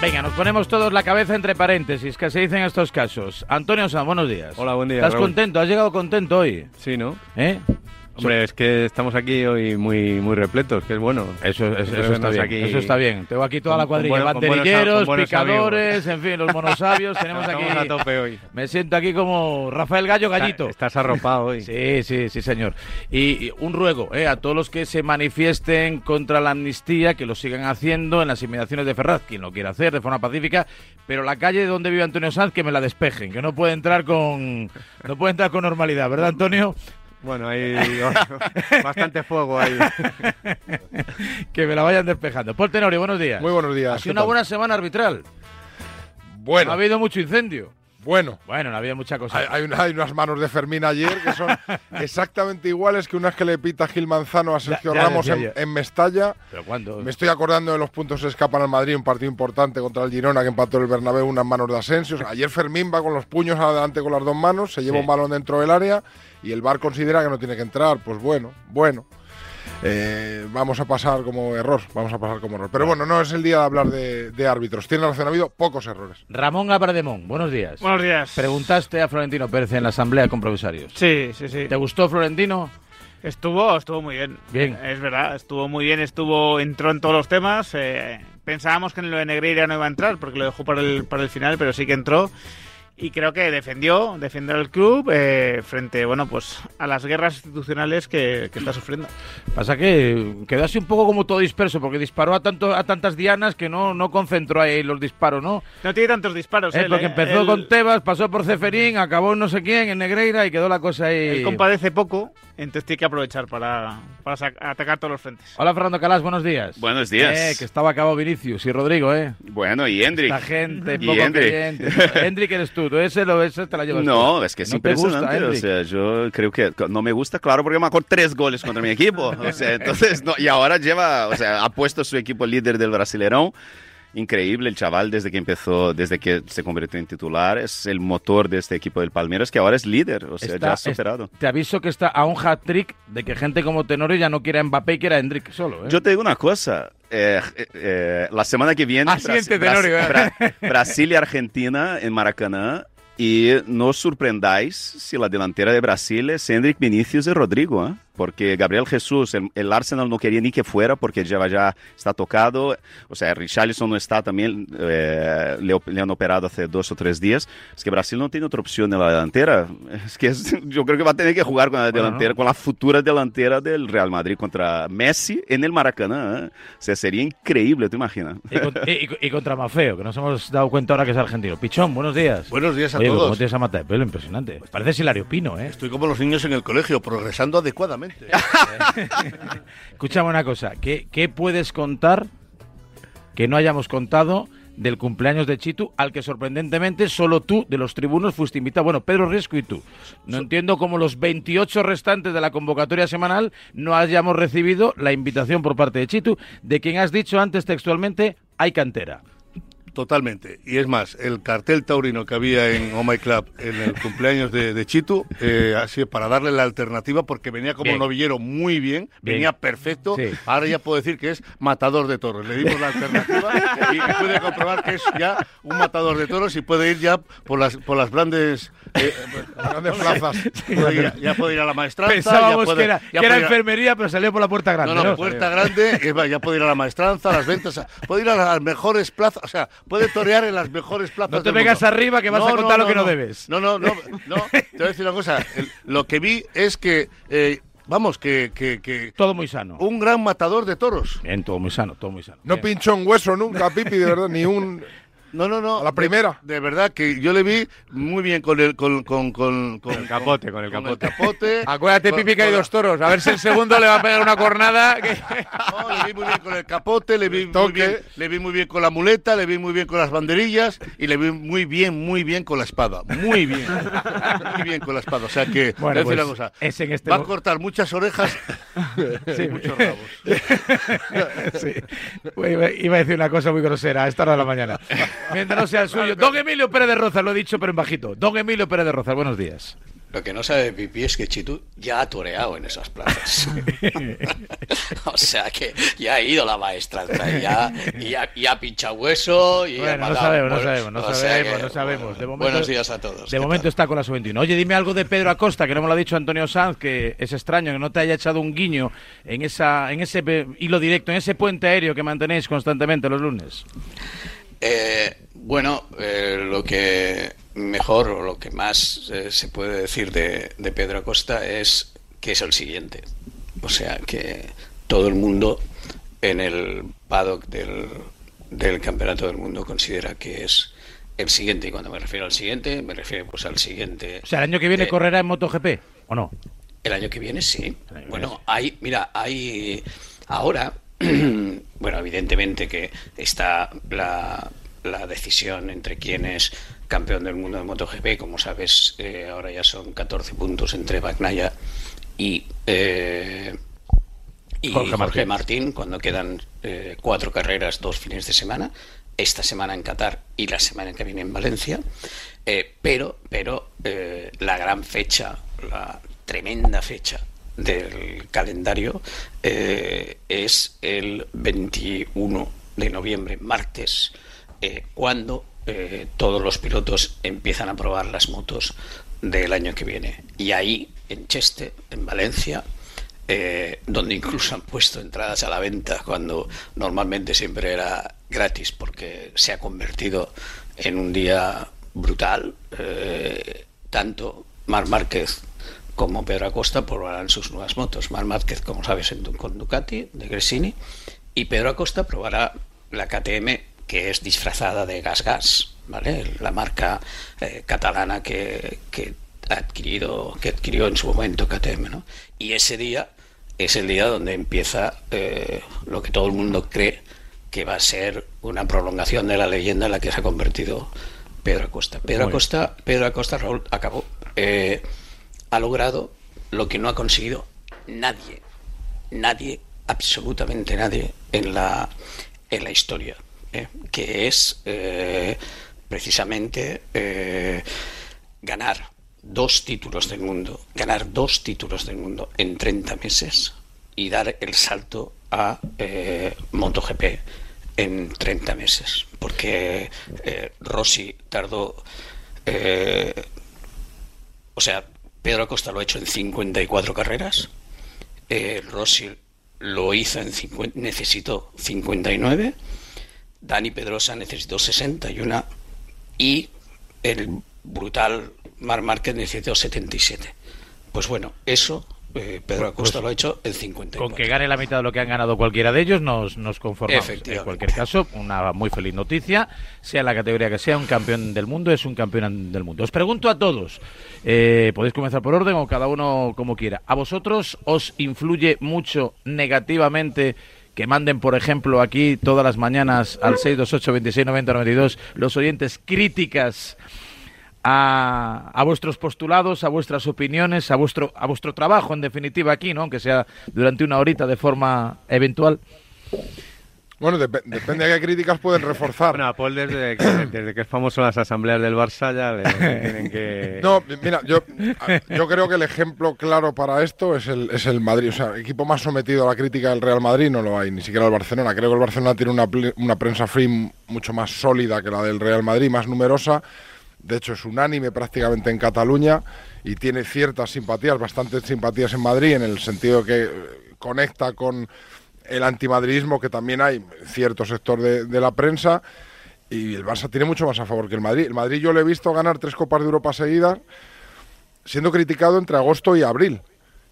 Venga, nos ponemos todos la cabeza entre paréntesis, que se dice en estos casos. Antonio San, buenos días. Hola, buen día. ¿Estás Raúl. contento? ¿Has llegado contento hoy? Sí, ¿no? ¿Eh? Hombre, es que estamos aquí hoy muy, muy repletos, que es bueno. Eso, eso, está bien. aquí Eso está bien. Tengo aquí toda la con cuadrilla. con Banderilleros, con buenos picadores, en fin, los monosabios. tenemos aquí. A tope hoy. Me siento aquí como Rafael Gallo Gallito. Estás arropado hoy. Sí, sí, sí, señor. Y, y un ruego eh, a todos los que se manifiesten contra la amnistía, que lo sigan haciendo en las inmediaciones de Ferraz, quien lo quiera hacer de forma pacífica, pero la calle donde vive Antonio Sanz, que me la despejen, que no puede entrar con, no puede entrar con normalidad, ¿verdad, Antonio? Bueno, hay bastante fuego ahí. que me la vayan despejando. Paul Tenorio, buenos días. Muy buenos días. Ha ¿qué sido una tal? buena semana arbitral. Bueno, No ha habido mucho incendio. Bueno. Bueno, no había mucha cosa. Hay, hay una- hay unas manos de Fermín ayer que son exactamente iguales que unas que le pita Gil Manzano a Sergio Ya- ya Ramos en, Mestalla. ¿Pero cuándo? Me estoy acordando de los puntos que escapan al Madrid, un partido importante contra el Girona que empató el Bernabéu, unas manos de Asensio. Ayer Fermín va con los puños adelante con las dos manos, se lleva Sí. un balón dentro del área y el VAR considera que no tiene que entrar. Pues bueno, bueno. Eh, vamos a pasar como error, vamos a pasar como error. Pero bueno, no es el día de hablar de, de árbitros. Tiene razón, ha habido pocos errores. Ramón Abrademón, buenos días. Buenos días. Preguntaste a Florentino Pérez en la asamblea de compromisarios. Sí, sí, sí. ¿Te gustó Florentino? Estuvo, estuvo muy bien. Bien. Es verdad, estuvo muy bien, estuvo, entró en todos los temas. eh, pensábamos que en lo de Negreira no iba a entrar porque lo dejó para el, para el final, pero sí que entró. Y creo que defendió, defendió al club eh, frente, bueno, pues a las guerras institucionales que, que está sufriendo. Pasa que quedó así un poco como todo disperso, porque disparó a tanto a tantas dianas que no, no concentró ahí los disparos, ¿no? No tiene tantos disparos. Eh, él, porque eh. empezó Él- con Tebas, pasó por Ceferín, acabó en no sé quién, en Negreira y quedó la cosa ahí. Él compadece poco, entonces tiene que aprovechar para, para atacar todos los frentes. Hola Fernando Calas, buenos días. Buenos días. Eh, que estaba acabado Vinicius y Rodrigo, ¿eh? Bueno, y Hendrik. Esta gente Y poco. Hendrik eres tú, ese, lo, ese te la llevas No, tú. es que es ¿No gusta, o sea, yo creo que no me gusta, claro, porque marcó tres goles contra mi equipo. O sea, entonces, no, y ahora lleva, o sea, ha puesto su equipo líder del Brasileirão. Increíble el chaval desde que empezó, desde que se convirtió en titular, es el motor de este equipo del Palmeiras que ahora es líder, o sea, Está- ya ha superado. Te aviso que está a un hat-trick de que gente como Tenorio ya no quiera a Mbappé y quiera a Hendrik solo, ¿eh? Yo te digo una cosa, eh, eh, la semana que viene Ah, siguiente Tenorio. Bras- Brasil y Argentina en Maracaná y no os sorprendáis si la delantera de Brasil es Hendrik Vinicius y Rodrigo, ¿eh? Porque Gabriel Jesús, el, el Arsenal no quería ni que fuera porque ya, ya está tocado, o sea, Richarlison no está también, eh, le, le han operado hace dos o tres días, es que Brasil no tiene otra opción en la delantera, es que es- yo creo que va a tener que jugar con la Bueno, delantera, ¿no? con la futura delantera del Real Madrid contra Messi en el Maracaná, ¿eh? o sea, sería increíble, ¿te imaginas? Y, con- y- y- y contra Mafeo, que nos hemos dado cuenta ahora que es argentino. Pichón, buenos días. Buenos días a Oye, todos. ¿cómo tienes a mata de pelo? Impresionante. Parece Hilario Pino, ¿eh? Estoy como los niños en el colegio, progresando adecuadamente. Escúchame una cosa. ¿qué, qué puedes contar que no hayamos contado del cumpleaños de Chitu, al que sorprendentemente solo tú de los tribunos fuiste invitado? Bueno, Pedro Riesco y tú. No entiendo cómo los 28 restantes de la convocatoria semanal no hayamos recibido la invitación por parte de Chitu, de quien has dicho antes textualmente, hay cantera. Totalmente. Y es más, el cartel taurino que había en Oh My Club en el cumpleaños de, de Chitu, eh, así para darle la alternativa, porque venía como Bien. novillero muy bien, Bien. venía perfecto. Sí. Ahora ya puedo decir que es matador de toros. Le dimos la alternativa y pude comprobar que es ya un matador de toros y puede ir ya por las, por las grandes, Grandes plazas. puede ir- ya puede ir a la maestranza. ya Pensábamos puede- que era, ya que era a- enfermería, pero salió por la puerta grande. No, no, ¿no? puerta grande, ya puede ir a la maestranza, a las ventas, a- puede ir a las mejores plazas, o sea, puede torear en las mejores plazas. No te vengas arriba que vas a contar lo que no debes. No, no, no, no, te voy a decir una cosa, el- lo que vi es que, eh, vamos, que, que, que Todo muy sano. un gran matador de toros. Bien, todo muy sano, todo muy sano. No Bien. pinchó un hueso nunca, Pipi, de verdad, ni un... No, no, no. A la primera. De, de verdad que yo le vi muy bien con el con, con, con, con- el capote, con el capote. capote. Acuérdate, Con- Pipi, que hay dos toros. A ver si el segundo le va a pegar una cornada. que- No, le vi muy bien con el capote, le vi, muy bien, le vi muy bien con la muleta, le vi muy bien con las banderillas y le vi muy bien, muy bien con la espada. Muy bien. muy bien con la espada. O sea que, Bueno, voy a decir pues, una cosa. es en este Va a cortar muchas orejas y muchos rabos. Sí. Iba a decir una cosa muy grosera a esta hora de la mañana. Mientras no sea el suyo. Don Emilio Pérez de Rozas, lo he dicho, pero en bajito. Don Emilio Pérez de Rozas, buenos días. Lo que no sabe Pipi es que Chitu ya ha toreado en esas plazas. o sea que ya ha ido la maestranza, y ya, y ya, y ha pinchado hueso y ha Bueno, no matado. sabemos, no sabemos, no o sabemos, que, no sabemos. bueno, De momento- buenos días a todos. De ¿qué momento tal? está con la sub-21. Oye, dime algo de Pedro Acosta, que no me lo ha dicho Antonio Sanz, que es extraño que no te haya echado un guiño en esa en ese hilo directo, en ese puente aéreo que mantenéis constantemente los lunes. Eh, bueno, eh, lo que mejor o lo que más eh, se puede decir de, de Pedro Acosta es que es el siguiente. O sea, que todo el mundo en el paddock del, del Campeonato del Mundo considera que es el siguiente. Y cuando me refiero al siguiente, me refiero pues al siguiente. O sea, el año que viene correrá en MotoGP, ¿o no? El año que viene sí. Año Bueno, viene hay, mira, hay ahora, bueno, evidentemente que está la, la decisión entre quién es campeón del mundo de MotoGP. Como sabes, eh, ahora ya son 14 puntos entre Bagnaia y, eh, y Jorge Jorge, Martín. Martín. cuando quedan eh, cuatro carreras, dos fines de semana. Esta semana en Qatar y la semana que viene en Valencia. Eh, pero pero la gran fecha, la tremenda fecha del calendario eh, es el 21 de noviembre, martes, eh, cuando eh, todos los pilotos empiezan a probar las motos del año que viene. Y ahí, en Cheste, en Valencia, donde incluso han puesto entradas a la venta cuando normalmente siempre era gratis porque se ha convertido en un día brutal. Tanto Mar Márquez como Pedro Acosta probarán sus nuevas motos. Mar Márquez, como sabes, en, con Ducati de Gresini y Pedro Acosta probará la KTM que es disfrazada de Gas Gas, ¿vale? La marca eh, catalana que, que ha adquirido, que adquirió en su momento KTM, ¿no? Y ese día es el día donde empieza eh, lo que todo el mundo cree que va a ser una prolongación de la leyenda en la que se ha convertido Pedro Acosta. Pedro Acosta, Pedro Acosta, Raúl, acabó. eh, ha logrado lo que no ha conseguido nadie, nadie, absolutamente nadie en la, en la historia, ¿eh? que es eh, precisamente eh, ganar dos títulos del mundo, ganar dos títulos del mundo en 30 meses y dar el salto a MotoGP en 30 meses, porque Rossi tardó, o sea, Pedro Acosta lo ha hecho en 54 carreras, eh, Rossi lo hizo en 50, necesitó 59, Dani Pedrosa necesitó 61 y el brutal Mar Márquez necesitó 77. Pues bueno, eso eh, Pedro Acosta lo ha hecho en 54. Con que gane la mitad de lo que han ganado cualquiera de ellos, nos, nos conformamos. En cualquier caso, una muy feliz noticia. Sea la categoría que sea, un campeón del mundo es un campeón del mundo. Os pregunto a todos, eh, podéis comenzar por orden o cada uno como quiera. ¿A vosotros os influye mucho negativamente que manden, por ejemplo, aquí todas las mañanas al 628 26 90 92 los oyentes críticas a, a vuestros postulados, a vuestras opiniones, a vuestro, a vuestro trabajo, en definitiva, aquí, ¿no? Aunque sea durante una horita de forma eventual. Bueno, dep- depende de qué críticas pueden reforzar. Bueno, a Paul desde que, desde que es famoso en las asambleas del Barça ya le tienen que... No, mira, yo, yo creo que el ejemplo claro para esto es el, es el Madrid. O sea, equipo más sometido a la crítica del Real Madrid no lo hay, ni siquiera el Barcelona. Creo que el Barcelona tiene una, ple- una prensa free mucho más sólida que la del Real Madrid, más numerosa. De hecho, es unánime prácticamente en Cataluña y tiene ciertas simpatías, bastantes simpatías en Madrid, en el sentido que eh, conecta con el antimadridismo que también hay cierto sector de, de la prensa. Y el Barça tiene mucho más a favor que el Madrid. El Madrid yo le he visto ganar tres Copas de Europa seguidas, siendo criticado entre agosto y abril.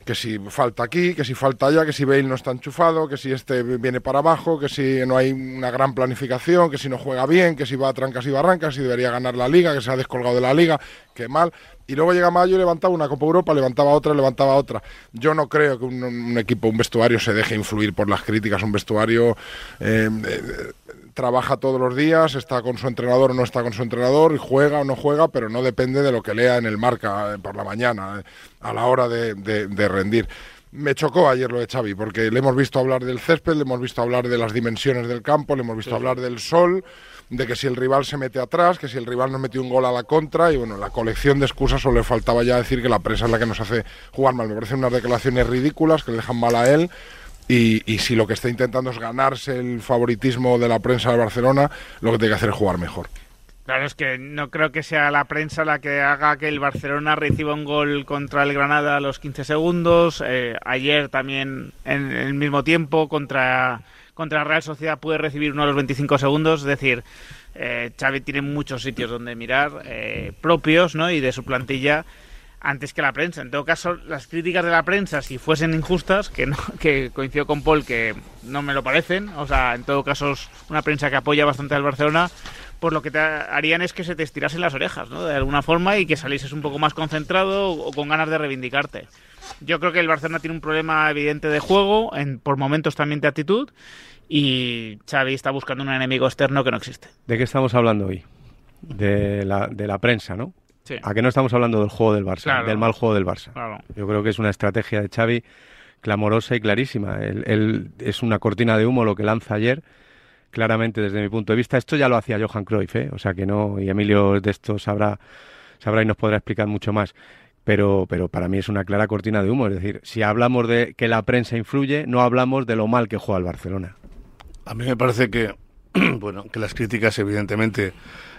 Que si falta aquí, que si falta allá, que si Bale no está enchufado, que si este viene para abajo, que si no hay una gran planificación, que si no juega bien, que si va a trancas y barrancas, si debería ganar la liga, que se ha descolgado de la liga, que mal. Y luego llega mayo y levantaba una Copa Europa, levantaba otra, levantaba otra. Yo no creo que un, equipo, un vestuario se deje influir por las críticas. Un vestuario eh, eh, trabaja todos los días, está con su entrenador o no está con su entrenador, y juega o no juega, pero no depende de lo que lea en el marca eh, por la mañana, eh, a la hora de, de- de rendir. Me chocó ayer lo de Xavi, porque le hemos visto hablar del césped, le hemos visto hablar de las dimensiones del campo, le hemos visto hablar del sol, de que si el rival se mete atrás, que si el rival nos metió un gol a la contra, y bueno, la colección de excusas solo le faltaba ya decir que la prensa es la que nos hace jugar mal. Me parecen unas declaraciones ridículas que le dejan mal a él. Y, y si lo que está intentando es ganarse el favoritismo de la prensa de Barcelona, lo que tiene que hacer es jugar mejor. Claro, es que no creo que sea la prensa la que haga que el Barcelona reciba un gol contra el Granada a los 15 segundos. Eh, ayer también en el mismo tiempo contra, contra la Real Sociedad puede recibir uno a los 25 segundos. Es decir, eh, Xavi tiene muchos sitios donde mirar eh, propios ¿no? y de su plantilla antes que la prensa. En todo caso, las críticas de la prensa, si fuesen injustas, que, no, que coincido con Paul que no me lo parecen, o sea, en todo caso es una prensa que apoya bastante al Barcelona, pues lo que te harían es que se te estirasen las orejas, ¿no? De alguna forma y que salieses un poco más concentrado o con ganas de reivindicarte. Yo creo que el Barcelona tiene un problema evidente de juego, en, por momentos también de actitud, y Xavi está buscando un enemigo externo que no existe. ¿De qué estamos hablando hoy? De la, de la prensa, ¿no? Sí. ¿A qué no estamos hablando del juego del Barça? Claro. Del mal juego del Barça. Claro. Yo creo que es una estrategia de Xavi clamorosa y clarísima. Él, él- es una cortina de humo lo que lanza ayer, claramente desde mi punto de vista. Esto ya lo hacía Johan Cruyff, ¿eh? o sea que no, y Emilio de esto sabrá, sabrá y nos podrá explicar mucho más. Pero, pero para mí es una clara cortina de humo. Es decir, si hablamos de que la prensa influye, no hablamos de lo mal que juega el Barcelona. A mí me parece que, bueno, que las críticas evidentemente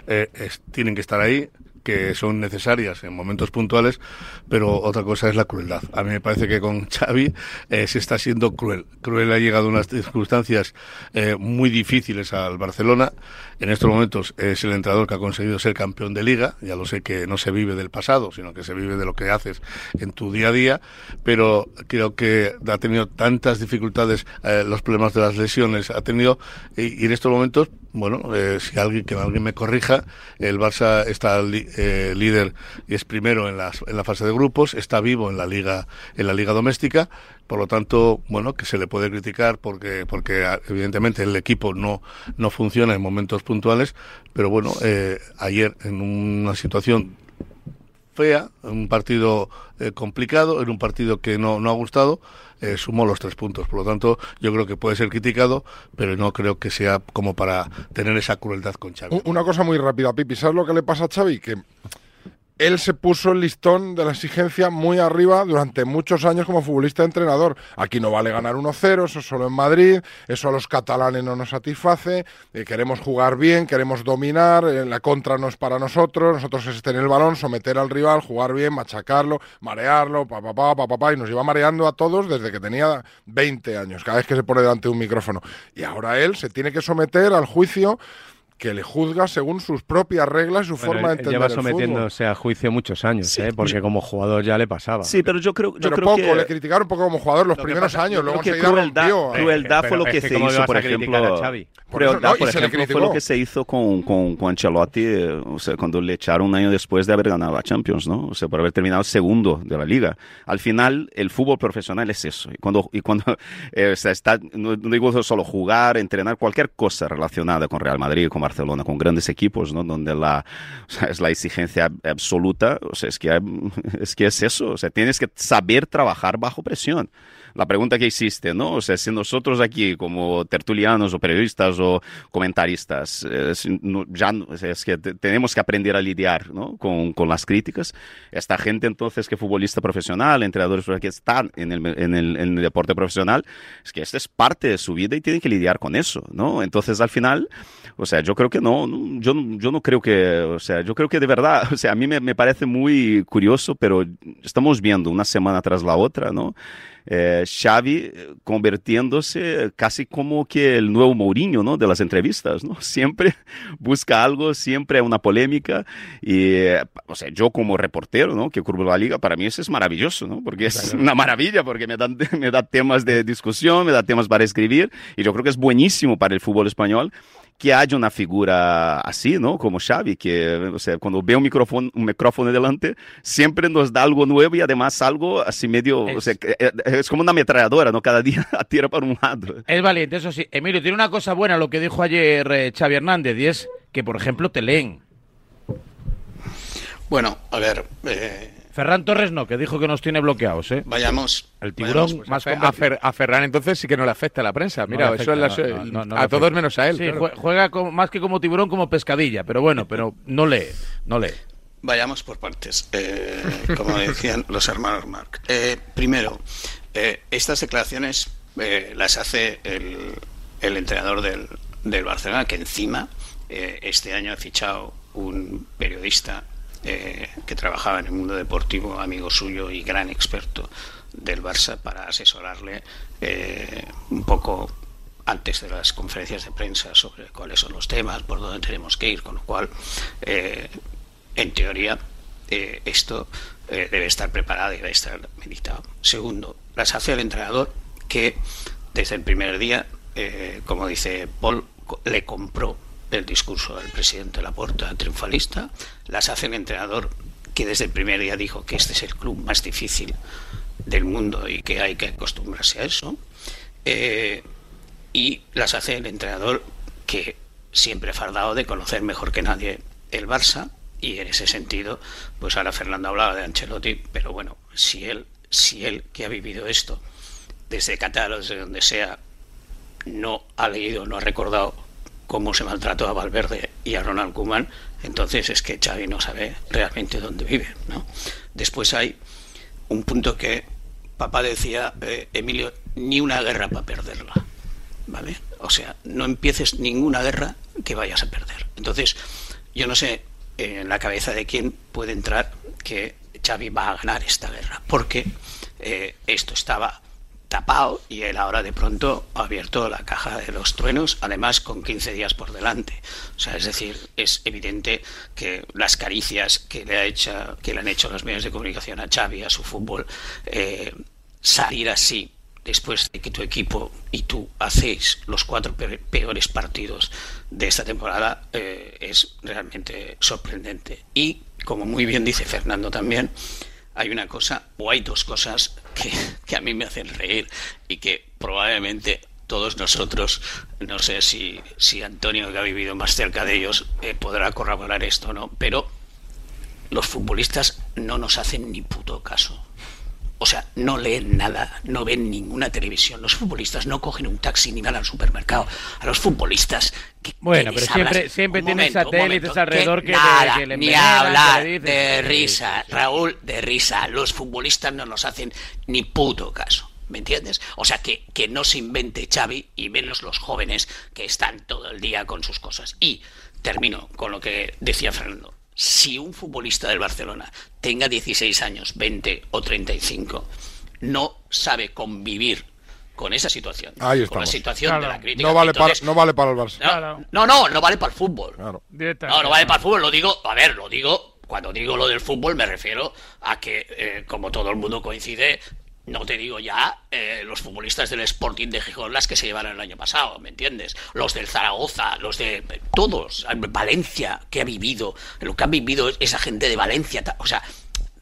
eh, es- tienen que estar ahí, que son necesarias en momentos puntuales, pero otra cosa es la crueldad. A mí me parece que con Xavi eh, se está siendo cruel. Cruel ha llegado a unas circunstancias eh, muy difíciles al Barcelona. En estos momentos es el entrenador que ha conseguido ser campeón de liga. Ya lo sé que no se vive del pasado, sino que se vive de lo que haces en tu día a día, pero creo que ha tenido tantas dificultades, eh, los problemas de las lesiones, ha tenido, y, y en estos momentos, bueno, eh, si alguien que alguien me corrija, el Barça está li- eh, líder y es primero en, las, en la fase de grupos, está vivo en la liga en la liga doméstica, por lo tanto, bueno, que se le puede criticar porque porque ah, evidentemente el equipo no no funciona en momentos puntuales, pero bueno, eh, ayer en una situación fea, un partido eh, complicado, en un partido que no, no ha gustado, eh, sumó los tres puntos. Por lo tanto, yo creo que puede ser criticado, pero no creo que sea como para tener esa crueldad con Xavi. Una cosa muy rápida, Pipi. ¿Sabes lo que le pasa a Xavi? Que él se puso el listón de la exigencia muy arriba durante muchos años como futbolista entrenador. Aquí no vale ganar 1-0, eso solo en Madrid, eso a los catalanes no nos satisface, eh, queremos jugar bien, queremos dominar, eh, la contra no es para nosotros, nosotros es tener el balón, someter al rival, jugar bien, machacarlo, marearlo, pa, pa, pa, pa, pa, y nos lleva mareando a todos desde que tenía 20 años, cada vez que se pone delante de un micrófono. Y ahora él se tiene que someter al juicio que le juzga según sus propias reglas y su Bueno, forma de entender lleva el fútbol. sometiéndose a juicio muchos años, Sí, ¿eh? porque como jugador ya le pasaba. Sí, pero yo creo, yo Pero creo poco, que... le criticaron un poco como jugador los Lo primeros pasa- años, luego enseguida crueldad- rompió. ¿eh? crueldad fue lo que, se ¿cómo hizo, por ejemplo. Crueldad, por ejemplo, fue lo que se hizo con, con, con Ancelotti, eh, o sea, cuando le echaron un año después de haber ganado la Champions, ¿no? O sea, por haber terminado segundo de la liga. Al final, el fútbol profesional es eso. Y cuando, y cuando eh, o sea, está, no, no digo solo jugar, entrenar, cualquier cosa relacionada con Real Madrid, con Barcelona, con grandes equipos, ¿no? Donde la, es la exigencia absoluta, o sea, es que, es que es eso. O sea, tienes que saber trabajar bajo presión la pregunta que hiciste, ¿no? O sea, si nosotros aquí como tertulianos o periodistas o comentaristas, eh, no- ya es que te- tenemos que aprender a lidiar, ¿no? Con, con las críticas. Esta gente entonces que futbolista profesional, entrenadores que están en el, en, el, en el deporte profesional, es que esta es parte de su vida y tienen que lidiar con eso, ¿no? Entonces al final, o sea, yo creo que no, yo, yo no creo que, o sea, yo creo que de verdad, o sea, a mí me, me parece muy curioso, pero estamos viendo una semana tras la otra, ¿no? Eh, Xavi eh, convirtiéndose casi como que el nuevo Mourinho, ¿no? De las entrevistas, ¿no? Siempre busca algo, siempre una polémica y, eh, o sea, yo como reportero, ¿no? Que cubro la liga, para mí eso es maravilloso, ¿no? Porque es una maravilla, porque me da, me da temas de discusión, me da temas para escribir y yo creo que es buenísimo para el fútbol español que haya una figura así, ¿no? Como Xavi, que, o sea, cuando ve un micrófono, un micrófono delante, siempre nos da algo nuevo y además algo así medio, o sea, que, eh, es como una ametralladora, ¿no? Cada día tira para un lado. Es valiente, eso sí. Emilio, tiene una cosa buena lo que dijo ayer eh, Xavi Hernández, y es que, por ejemplo, te leen. Bueno, a ver, eh, Ferran Torres no, que dijo que nos tiene bloqueados, ¿eh? vayamos. El tiburón vayamos, pues, más A. Fer- a Ferran entonces sí que no le afecta a la prensa. No Mira, eso es afecta, la- no, no, no a todos menos a él. Sí, claro. jue- juega como- más que como tiburón, como pescadilla, pero bueno, pero no lee, no lee. Vayamos por partes, eh, como decían los hermanos Mark. Eh, primero, eh, estas declaraciones eh, las hace el, el entrenador del, del Barcelona, que encima eh, este año ha fichado un periodista eh, que trabajaba en el mundo deportivo, amigo suyo y gran experto del Barça, para asesorarle eh, un poco antes de las conferencias de prensa sobre cuáles son los temas, por dónde tenemos que ir, con lo cual, eh, en teoría, esto debe estar preparado y debe estar meditado. Segundo, las hace el entrenador que desde el primer día, como dice Paul, le compró el discurso del presidente Laporta triunfalista, las hace el entrenador que desde el primer día dijo que este es el club más difícil del mundo y que hay que acostumbrarse a eso. Eh, y las hace el entrenador que siempre ha fardado de conocer mejor que nadie el Barça y en ese sentido pues ahora Fernando hablaba de Ancelotti pero bueno si él si él que ha vivido esto desde Qatar o desde donde sea no ha leído no ha recordado cómo se maltrató a Valverde y a Ronald Koeman entonces es que Xavi no sabe realmente dónde vive ¿no? después hay un punto que papá decía eh, Emilio ni una guerra para perderla ¿vale? O sea, no empieces ninguna guerra que vayas a perder. Entonces, yo no sé en la cabeza de quién puede entrar que Xavi va a ganar esta guerra, porque eh, esto estaba tapado y él ahora de pronto ha abierto la caja de los truenos, además con 15 días por delante. O sea, es decir, es evidente que las caricias que le, ha hecho, que le han hecho los medios de comunicación a Xavi, a su fútbol, eh, salir así después de que tu equipo y tú hacéis los cuatro pe- peores partidos de esta temporada eh, es realmente sorprendente. Y, como muy bien dice Fernando también, hay una cosa, o hay dos cosas que, que a mí me hacen reír y que probablemente todos nosotros, no sé si, si Antonio, que ha vivido más cerca de ellos, eh, podrá corroborar esto no, pero los futbolistas no nos hacen ni puto caso. O sea, no leen nada, no ven ninguna televisión. Los futbolistas no cogen un taxi ni van al supermercado. A los futbolistas. ¿qué- Bueno, qué pero siempre- siempre tienes momento, satélites alrededor que le- nada, que le ni hablar que le de risa. Raúl, de risa. Los futbolistas no nos hacen ni puto caso. ¿Me entiendes? O sea, que, que no se invente Xavi y menos los jóvenes que están todo el día con sus cosas. Y termino con lo que decía Fernando. Si un futbolista del Barcelona tenga 16 años, 20 o 35, no sabe convivir con esa situación, Ahí con la situación de la crítica. No vale, entonces- para, no vale para el Barça. no, Claro. no, no, no vale para el fútbol. Claro. No, no vale para el fútbol, lo digo, a ver, lo digo, cuando digo lo del fútbol me refiero a que, eh, como todo el mundo coincide, no te digo ya eh, los futbolistas del Sporting de Gijón, las que se llevaron el año pasado, ¿me entiendes? Los del Zaragoza, los de eh, todos, Valencia, que ha vivido, lo que han vivido esa gente de Valencia, o sea,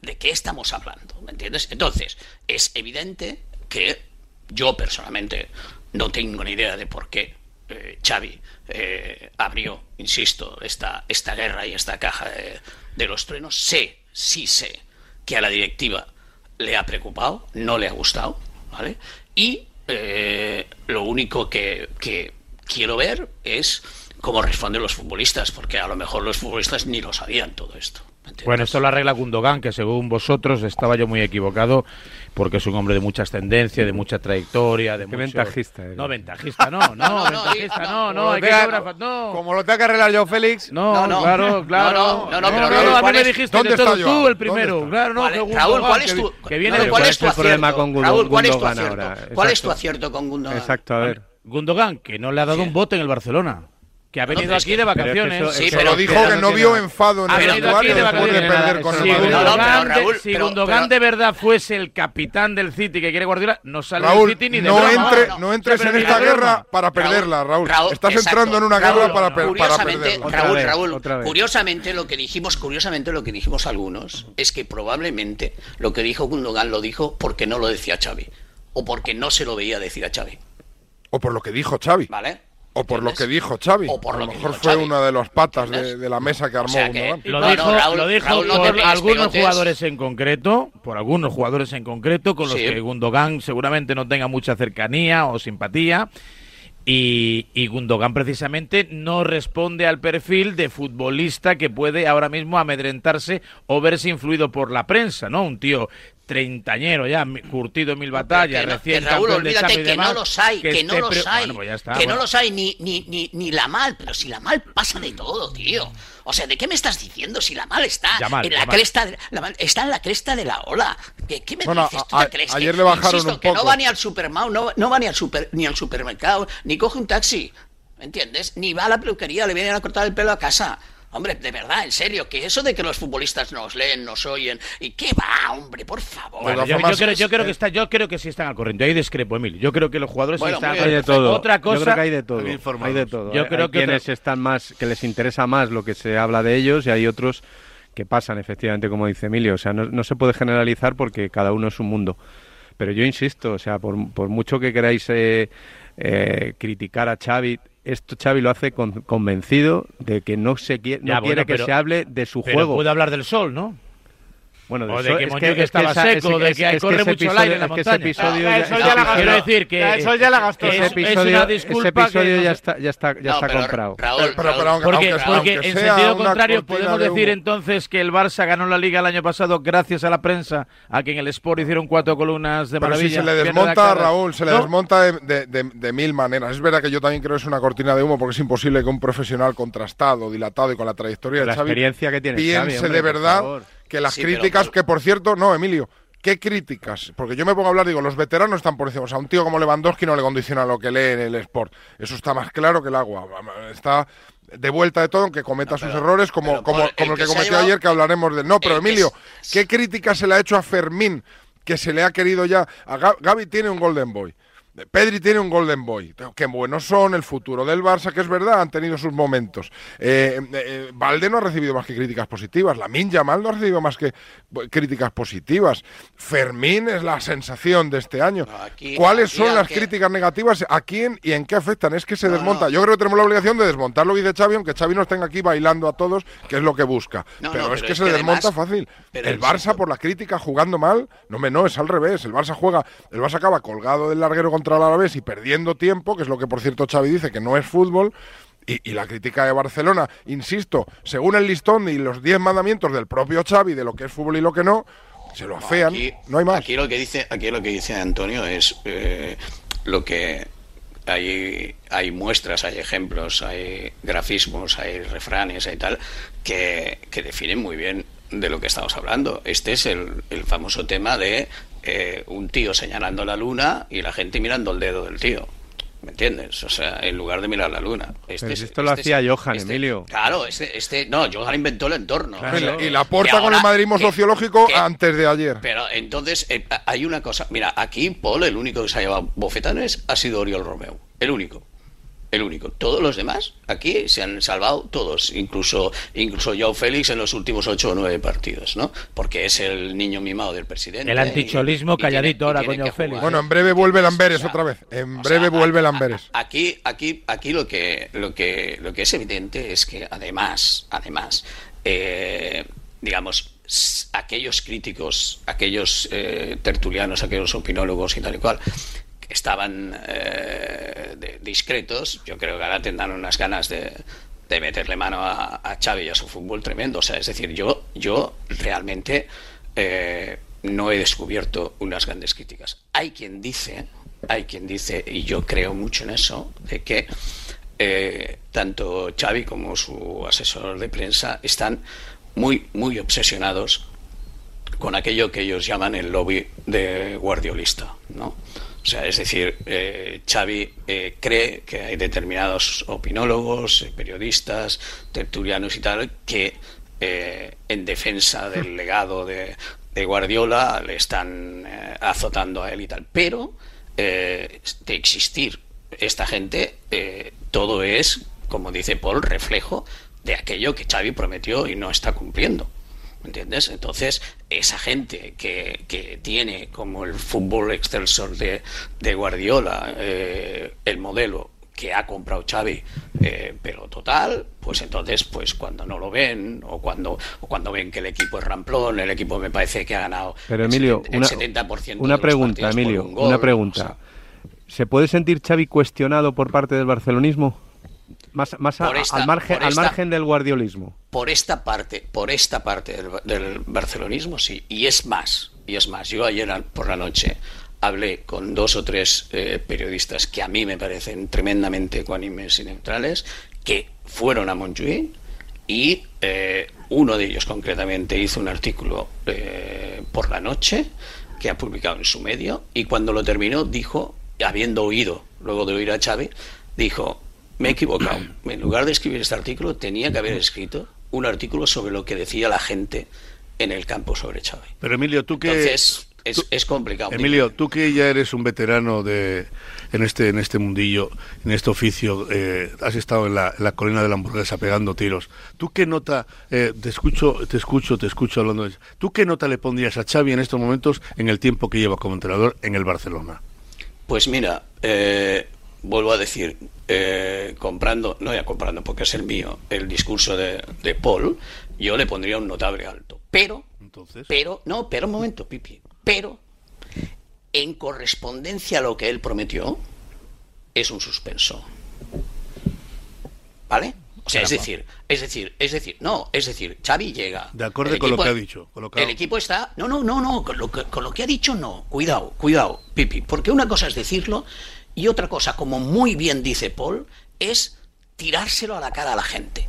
¿de qué estamos hablando? ¿Me entiendes? Entonces, es evidente que yo personalmente no tengo ni idea de por qué eh, Xavi eh, abrió, insisto, esta, esta guerra y esta caja de, de los truenos. Sé, sí sé, que a la directiva le ha preocupado, no le ha gustado, ¿vale? Y eh, lo único que, que quiero ver es cómo responden los futbolistas, porque a lo mejor los futbolistas ni lo sabían todo esto. Bueno, esto lo arregla Gundogan, que según vosotros estaba yo muy equivocado, porque es un hombre de mucha ascendencia, de mucha trayectoria, de Qué mucho... ventajista eres. No, ventajista, no, no, no, no, ventajista, no, no, no, hay que tenga- no. Como lo tenga que arreglar yo, Félix. No, No, no. claro, claro. No, no, no, pero no, Raúl, a mí ¿cuál me dijiste ¿Dónde de todo está tú el primero. Claro, no, ¿Cuál que Raúl, ¿cuál que es tu, que viene ¿cuál ¿cuál es tu problema con Gun- Raúl, ¿cuál es tu Gundogan acierto? ahora? ¿Cuál es tu acierto con Gundogan? Exacto, a ver. Gundogan, que no le ha dado un bote en el Barcelona. Que ha venido aquí que- de pero es que vacaciones. eso- Sí, eso pero- Pero dijo pero que no vio enfado en Ha el vestuario de después de perder con Si el Madrid. no, no, Gundogan, pero de- Raúl, si Gundogan de verdad fuese el capitán del City que quiere Guardiola, no sale Raúl, del City ni de no, broma. entre, no. no entres en esta guerra para perderla, Raúl. Raúl, Estás exacto. entrando en una Raúl, guerra para, per- para perderla. Raúl, Raúl, curiosamente lo que dijimos, curiosamente lo que dijimos algunos es que probablemente lo que dijo Gundogan lo dijo porque no lo decía Xavi o porque no se lo veía decir a Xavi, O por lo que dijo Xavi. ¿vale? O por lo que dijo Xavi. O por a lo mejor fue Xavi. una de las patas de, la mesa que O armó sea que- Gundogan. Lo No, dijo, no, Raúl, lo dijo Raúl, no por algunos jugadores en concreto, por algunos jugadores en concreto, con los Sí. que Gundogan seguramente no tenga mucha cercanía o simpatía. Y, y Gundogan precisamente no responde al perfil de futbolista que puede ahora mismo amedrentarse o verse influido por la prensa, ¿no? Un tío treintañero ya, mi- curtido en mil batallas, no- recién Raúl, campeón olvídate que no los hay, que, no los hay, Bueno, pues ya está, que bueno. no los hay ni, ni, ni, ni la mal, pero si la mal pasa de todo, tío. O sea, ¿de qué me estás diciendo si la mal está Yamal, en la Yamal. cresta, de, la mal está en la cresta de la ola? ¿Qué, qué me Bueno, dices tú? a- ¿Te crees ayer que- le bajaron insisto, un que no poco. va ni al supermercado, no, no va ni al super, ni al supermercado, ni coge un taxi, ¿me entiendes? Ni va a la peluquería, le vienen a cortar el pelo a casa. Hombre, de verdad, en serio, que eso de que los futbolistas nos leen, nos oyen, ¿y qué va, hombre, por favor? Bueno, yo, creo, yo creo que está, yo creo que sí están al corriente. Ahí discrepo, Emilio. Yo creo que los jugadores sí Bueno, están al Hay de todo. Otra Yo creo cosa, que hay de todo. Bien Hay de todo. Yo Hay- creo hay que quienes otra- están más, que les interesa más lo que se habla de ellos y hay otros que pasan, efectivamente, como dice Emilio. O sea, no, no se puede generalizar porque cada uno es un mundo. Pero yo insisto, o sea, por, por mucho que queráis eh, eh, criticar a Xavi, esto Xavi lo hace con- convencido de que no se quiere, no Ya, quiere bueno, que se hable de su pero juego. puede hablar del sol, ¿no? Bueno, O del de que es Moñuque estaba esa- seco, ese- de que hay- corre mucho el episodio- aire en la es que ese montaña. episodio Ah, ya- eso ya la gastó. Quiero decir que Ya, eso ya la gastó. es- ese es episodio, una disculpa ese episodio que ya está, ya está, ya No, está pero, comprado. Raúl, Pero- pero- aunque- Porque, aunque- porque aunque en sea sentido contrario podemos de decir entonces que el Barça ganó la Liga el año pasado gracias a la prensa, a que en el Sport hicieron cuatro columnas de Pero si maravilla. se le desmonta. Raúl, se le ¿No? desmonta de, de- de- de mil maneras. Es verdad que yo también creo que es una cortina de humo porque es imposible que un profesional contrastado, dilatado y con la trayectoria de La Xavi experiencia que tiene piense de verdad. Que las Sí, críticas, que por cierto, no, Emilio, ¿qué críticas? Porque yo me pongo a hablar, digo, los veteranos están por encima. O sea, un tío como Lewandowski no le condiciona lo que lee en el Sport. Eso está más claro que el agua. Está de vuelta de todo, aunque cometa No, sus errores, como, como, el como el que cometió llevado- ayer, que hablaremos de. No, pero Emilio, ¿qué crítica se le ha hecho a Fermín? Que se le ha querido ya. A Ga- Gaby tiene un Golden Boy. Pedri tiene un Golden Boy. Qué buenos son, el futuro del Barça, que es verdad, han tenido sus momentos. Eh, eh, Valde no ha recibido más que críticas positivas. La Yamal no ha recibido más que eh, críticas positivas. Fermín es la sensación de este año. No, aquí- ¿Cuáles aquí son las que- críticas negativas? ¿A quién y en qué afectan? Es que se No, desmonta. no. Yo creo que tenemos la obligación de desmontar lo que dice Xavi, aunque Xavi nos tenga aquí bailando a todos, que es lo que busca. No, pero no, es pero que es se que desmonta fácil. pero el Barça por la crítica jugando mal, no me no, es al revés. El Barça juega, el Barça acaba colgado del larguero contra el Alavés y perdiendo tiempo, que es lo que por cierto Xavi dice que no es fútbol. Y, y la crítica de Barcelona, insisto, según el listón y los 10 mandamientos del propio Xavi de lo que es fútbol y lo que no, se lo afean. Aquí, no hay más. Aquí lo que dice, aquí lo que dice Antonio es eh, lo que hay, hay muestras, hay ejemplos, hay grafismos, hay refranes, hay tal, que, que definen muy bien de lo que estamos hablando. Este es el, el famoso tema de eh, un tío señalando la luna y la gente mirando el dedo del tío. ¿Me entiendes? O sea, en lugar de mirar la luna. Este esto lo este es- hacía Johan, este- Emilio. Claro, este, este, no, Johan inventó el entorno. Y la- y Y la porta con el madridismo que- sociológico que- antes de ayer. pero entonces eh, hay una cosa. Mira, aquí Paul, el único que se ha llevado bofetanes ha sido Oriol Romeo. El único. El único. Todos los demás aquí se han salvado todos. Incluso, incluso Joe Félix en los últimos ocho o nueve partidos, ¿no? Porque es el niño mimado del presidente. El anticholismo y- calladito y ahora con Joe Félix. Bueno, en breve vuelve Lamberes O sea, otra vez. En o breve sea, vuelve Lamberes. Aquí, aquí, aquí lo que, lo que, lo que es evidente es que además, además, eh, digamos, aquellos críticos, aquellos eh, tertulianos, aquellos opinólogos y tal y cual, estaban eh, de- discretos, yo creo que ahora tendrán unas ganas de, de meterle mano a, a Xavi y a su fútbol tremendo. O sea, es decir, yo, yo realmente eh, no he descubierto unas grandes críticas. Hay quien dice, hay quien dice, y yo creo mucho en eso, de que eh, tanto Xavi como su asesor de prensa están muy, muy obsesionados con aquello que ellos llaman el lobby de guardiolista, ¿no? O sea, es decir, eh, Xavi eh, cree que hay determinados opinólogos, eh, periodistas, tertulianos y tal, que eh, en defensa del legado de, de Guardiola le están azotando a él y tal. Pero de existir esta gente, todo es, como dice Paul, reflejo de aquello que Xavi prometió y no está cumpliendo. ¿Me entiendes? Entonces, esa gente que, que tiene como el fútbol excelsior de, de Guardiola, eh, el modelo que ha comprado Xavi, eh, pero total, pues entonces, pues cuando no lo ven, o cuando, o cuando ven que el equipo es ramplón, el equipo me parece que ha ganado Pero el Emilio, 70%, el una, 70% de una los pregunta, Emilio, un gol, una o pregunta. sea, ¿Se puede sentir Xavi cuestionado por parte del barcelonismo? Más, más a- esta- al, margen, por al esta- margen del guardiolismo. por esta parte, por esta parte del, del barcelonismo, sí. Y es más, y es más. Yo ayer por la noche hablé con dos o tres eh, periodistas que a mí me parecen tremendamente ecuánimes y neutrales, que fueron a Montjuïc y eh, uno de ellos concretamente hizo un artículo eh, por la noche que ha publicado en su medio y cuando lo terminó dijo, habiendo oído, luego de oír a Xavi, dijo, me he equivocado. En lugar de escribir este artículo, tenía que haber escrito un artículo sobre lo que decía la gente en el campo sobre Xavi. Pero Emilio, tú que... Entonces, es, tú- es complicado. Emilio, tú que ya eres un veterano de en este en este mundillo, en este oficio, eh, has estado en la, en la colina de la hamburguesa pegando tiros. ¿Tú qué nota, eh, te escucho, te escucho, te escucho hablando de ¿Tú qué nota le pondrías a Xavi en estos momentos en el tiempo que lleva como entrenador en el Barcelona? Pues mira, eh, vuelvo a decir, eh, comprando, no ya comprando porque es el mío, el discurso de, de Paul, yo le pondría un notable alto. Pero, Entonces, pero, no, pero un momento, Pipi, pero en correspondencia a lo que él prometió, es un suspenso. ¿Vale? O sea, es decir, es decir, es decir, no, es decir, Xavi llega. De acuerdo con lo que ha dicho, con lo que ha- el equipo está. No, no, no, no. Con lo, que, con lo que ha dicho, no. Cuidado, cuidado, Pipi. Porque una cosa es decirlo y otra cosa, como muy bien dice Paul, es tirárselo a la cara a la gente.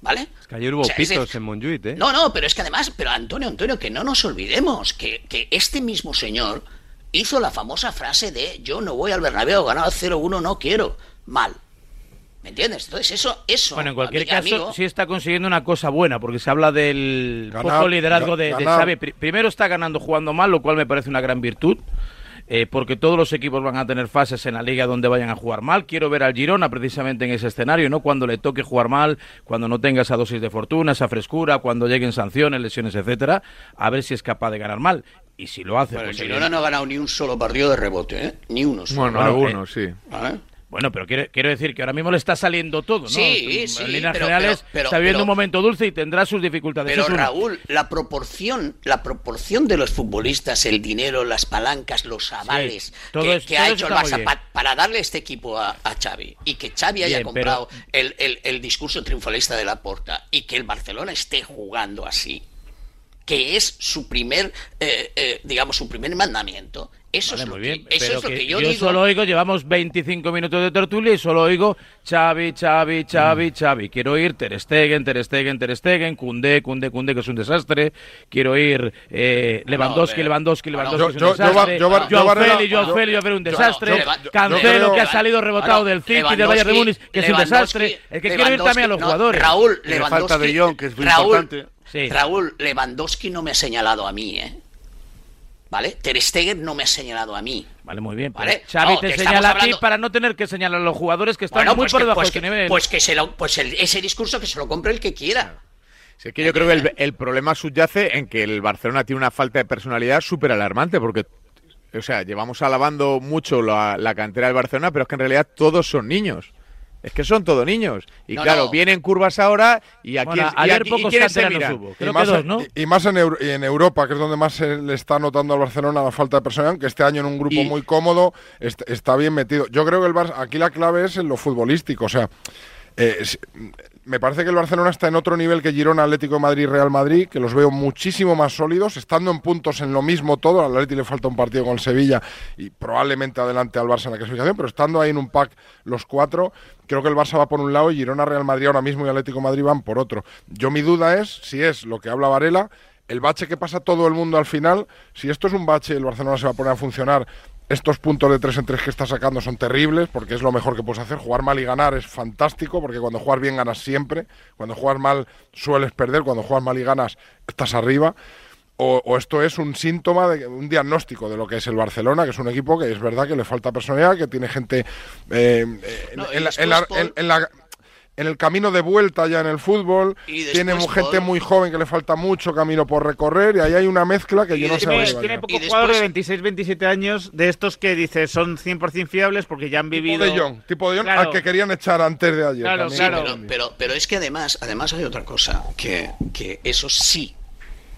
¿Vale? Es que ayer hubo O sea, pitos decir, en Montjuic, ¿eh? no, no, pero es que además, pero Antonio, Antonio, que no nos olvidemos que, que este mismo señor hizo la famosa frase de yo no voy al Bernabéu, ganado 0-1, no quiero. Mal. ¿Me entiendes? Entonces eso, eso. Bueno, en cualquier ami- caso, amigo, sí está consiguiendo una cosa buena, porque se habla del Ganar, poco liderazgo de, de. Xavi. Pri- Primero está ganando jugando mal, lo cual me parece una gran virtud. Eh, porque todos los equipos van a tener fases en la liga donde vayan a jugar mal. Quiero ver al Girona precisamente en ese escenario, ¿no? Cuando le toque jugar mal, cuando no tenga esa dosis de fortuna, esa frescura, cuando lleguen sanciones, lesiones, etcétera, a ver si es capaz de ganar mal. Y si lo hace, el pues, Girona no ha ganado ni un solo partido de rebote, ¿eh? Ni uno solo. Bueno, Bueno, algunos, sí. ¿Vale? Bueno, pero quiero, quiero decir que ahora mismo le está saliendo todo, ¿no? Sí, en sí, líneas pero- generales pero- pero- está viviendo un momento dulce y tendrá sus dificultades. Pero Eso. Raúl, la proporción, la proporción de los futbolistas, el dinero, las palancas, los avales que, ha hecho el Barça pa- para darle este equipo a, a Xavi y que Xavi haya Bien, comprado el, el- el discurso triunfalista de la Porta y que el Barcelona esté jugando así, que es su primer, eh, eh, digamos, su primer mandamiento. Eso Vale, es lo muy que, bien, eso pero es lo que que yo, yo, digo. solo oigo, llevamos 25 minutos de tertulia y solo oigo Xavi, Xavi, Xavi, Mm. Xavi. Quiero oír Ter Stegen, Ter Stegen, Ter Stegen, Cundé, Cundé, Cundé, que es un desastre. Quiero oír eh, Lewandowski, ver. Lewandowski, Bueno, Lewandowski, yo- es un yo- desastre. Joao Félix, Joao yo- Félix, haber un desastre. yo- yo- yo Cancelo, que ha salido rebotado del City, del Bayern de Múnich, que es un desastre. Es que quiero ir también a los no, jugadores. Raúl, Lewandowski. falta De Jong, que es muy Raúl, importante. Sí. Raúl, Lewandowski no me ha señalado a mí, ¿eh? ¿Vale? Ter Stegen no me ha señalado a mí. Vale, muy bien. pero Vale, Xavi no, te que señala estamos a ti hablando- para no tener que señalar a los jugadores que están Bueno, muy pues por que, debajo pues de su que- nivel. pues que se lo, pues el- ese discurso que se lo compre el que quiera. Sí, es que yo creo que el, el problema subyace en que el Barcelona tiene una falta de personalidad súper alarmante, porque, o sea, llevamos alabando mucho la, la cantera del Barcelona, pero es que en realidad todos son niños. Es que son todos niños. Y No, claro, no. vienen curvas ahora y aquí Bueno, y y pocos se miran? hubo. Creo y más, que dos, en- ¿no? y- y más en, Euro- y en Europa, que es donde más se le está notando al Barcelona la falta de personalidad, que este año en un grupo Y- muy cómodo est- está bien metido. Yo creo que el Barça, aquí la clave es en lo futbolístico, o sea, Eh, es- me parece que el Barcelona está en otro nivel que Girona, Atlético de Madrid, Real Madrid, que los veo muchísimo más sólidos, estando en puntos en lo mismo todo. Al Atlético le falta un partido con el Sevilla y probablemente adelante al Barça en la clasificación, pero estando ahí en un pack los cuatro, creo que el Barça va por un lado y Girona, Real Madrid ahora mismo y Atlético de Madrid van por otro. Yo mi duda es si es lo que habla Varela, el bache que pasa todo el mundo al final, si esto es un bache, el Barcelona se va a poner a funcionar. Estos puntos de 3 en 3 que está sacando son terribles porque es lo mejor que puedes hacer. Jugar mal y ganar es fantástico porque cuando juegas bien ganas siempre. Cuando juegas mal sueles perder. Cuando juegas mal y ganas estás arriba. O, o esto es un síntoma, de un diagnóstico de lo que es el Barcelona, que es un equipo que es verdad que le falta personalidad, que tiene gente eh, en, No, y en la- en la- después, en- en la- en el camino de vuelta ya en el fútbol. Y Tiene gente muy joven que le falta mucho camino por recorrer y ahí hay una mezcla que Y yo no sé Tiene, pocos después- jugadores de 26, 27 años de estos que dices son 100% fiables porque ya han Tipo vivido. de Jong, tipo de Jong, Claro. al que querían echar antes de ayer. Claro, también. claro. Pero, pero, pero es que además, además hay otra cosa, que, que eso sí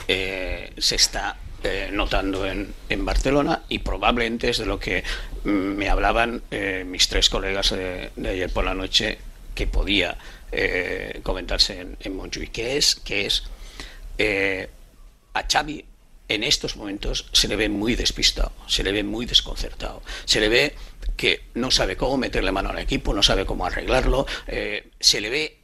eh, se está eh, notando en, en Barcelona y probablemente es de lo que mm, me hablaban eh, mis tres colegas de, de ayer por la noche que podía eh, comentarse en, en que es, que es eh, a Xavi en estos momentos se le ve muy despistado, se le ve muy desconcertado, se le ve que no sabe cómo meterle mano al equipo, no sabe cómo arreglarlo, eh, se le ve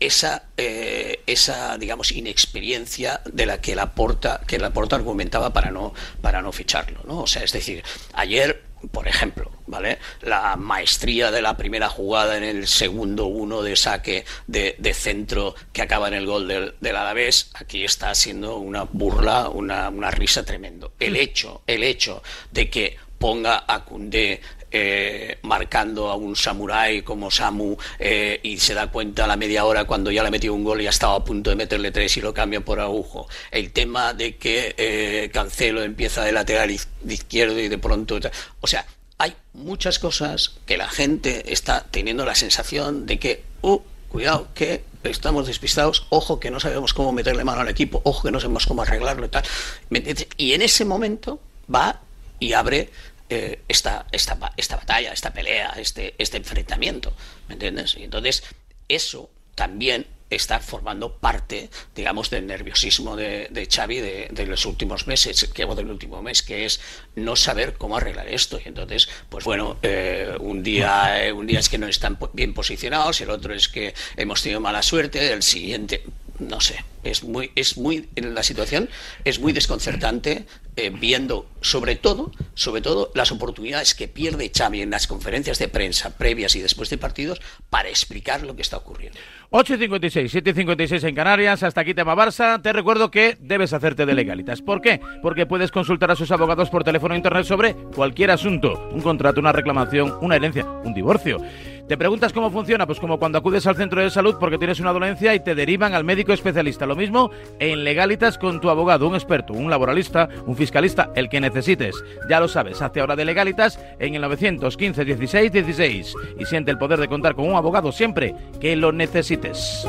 esa, esa digamos inexperiencia de la que la porta que la porta argumentaba para no para no ficharlo no o sea es decir ayer por ejemplo vale la maestría de la primera jugada en el segundo uno de saque de, de centro que acaba en el gol del, del Alavés aquí está siendo una burla una, una risa tremendo. El hecho el hecho de que ponga a Koundé eh, marcando a un samurái como Samu eh, y se da cuenta a la media hora cuando ya le ha metido un gol y ha estado a punto de meterle tres y lo cambia por agujo. El tema de que eh, Cancelo empieza de lateral de izquierdo y de pronto... O sea, hay muchas cosas que la gente está teniendo la sensación de que, uh, cuidado, que estamos despistados, ojo que no sabemos cómo meterle mano al equipo, ojo que no sabemos cómo arreglarlo y tal. Y en ese momento va y abre eh, esta, esta, esta batalla, esta pelea, este, este enfrentamiento. ¿Me entiendes? Y entonces, eso también está formando parte, digamos, del nerviosismo de, de Xavi de, de los últimos meses, que o del último mes, que es no saber cómo arreglar esto. Y entonces, pues bueno, eh, un día eh, un día es que no están bien posicionados, el otro es que hemos tenido mala suerte, el siguiente, no sé, es muy, es muy, la situación es muy desconcertante eh, viendo sobre todo, sobre todo las oportunidades que pierde Xavi en las conferencias de prensa previas y después de partidos para explicar lo que está ocurriendo. 8.56, 7.56 en Canarias, hasta aquí tema Barça. Te recuerdo que debes hacerte de legalitas. ¿Por qué? Porque puedes consultar a sus abogados por teléfono o internet sobre cualquier asunto, un contrato, una reclamación, una herencia, un divorcio. ¿Te preguntas cómo funciona? Pues como cuando acudes al centro de salud porque tienes una dolencia y te derivan al médico especialista. Lo mismo en legalitas con tu abogado, un experto, un laboralista, un fiscalista, el que necesites. Ya lo sabes, hazte ahora de legalitas en el 915 16 16 y siente el poder de contar con un abogado siempre que lo necesites.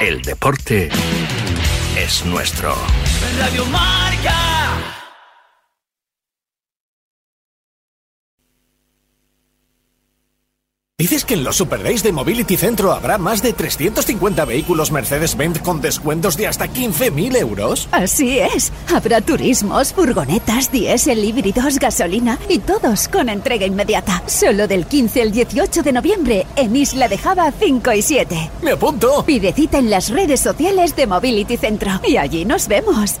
El deporte es nuestro. Radio. ¿Dices que en los Super Days de Mobility Centro habrá más de 350 vehículos Mercedes-Benz con descuentos de hasta 15.000 euros? Así es. Habrá turismos, furgonetas, diésel, híbridos, gasolina y todos con entrega inmediata. Solo del 15 al 18 de noviembre en Isla de Java 5 y 7. ¡Me apunto! Pide cita en las redes sociales de Mobility Centro y allí nos vemos.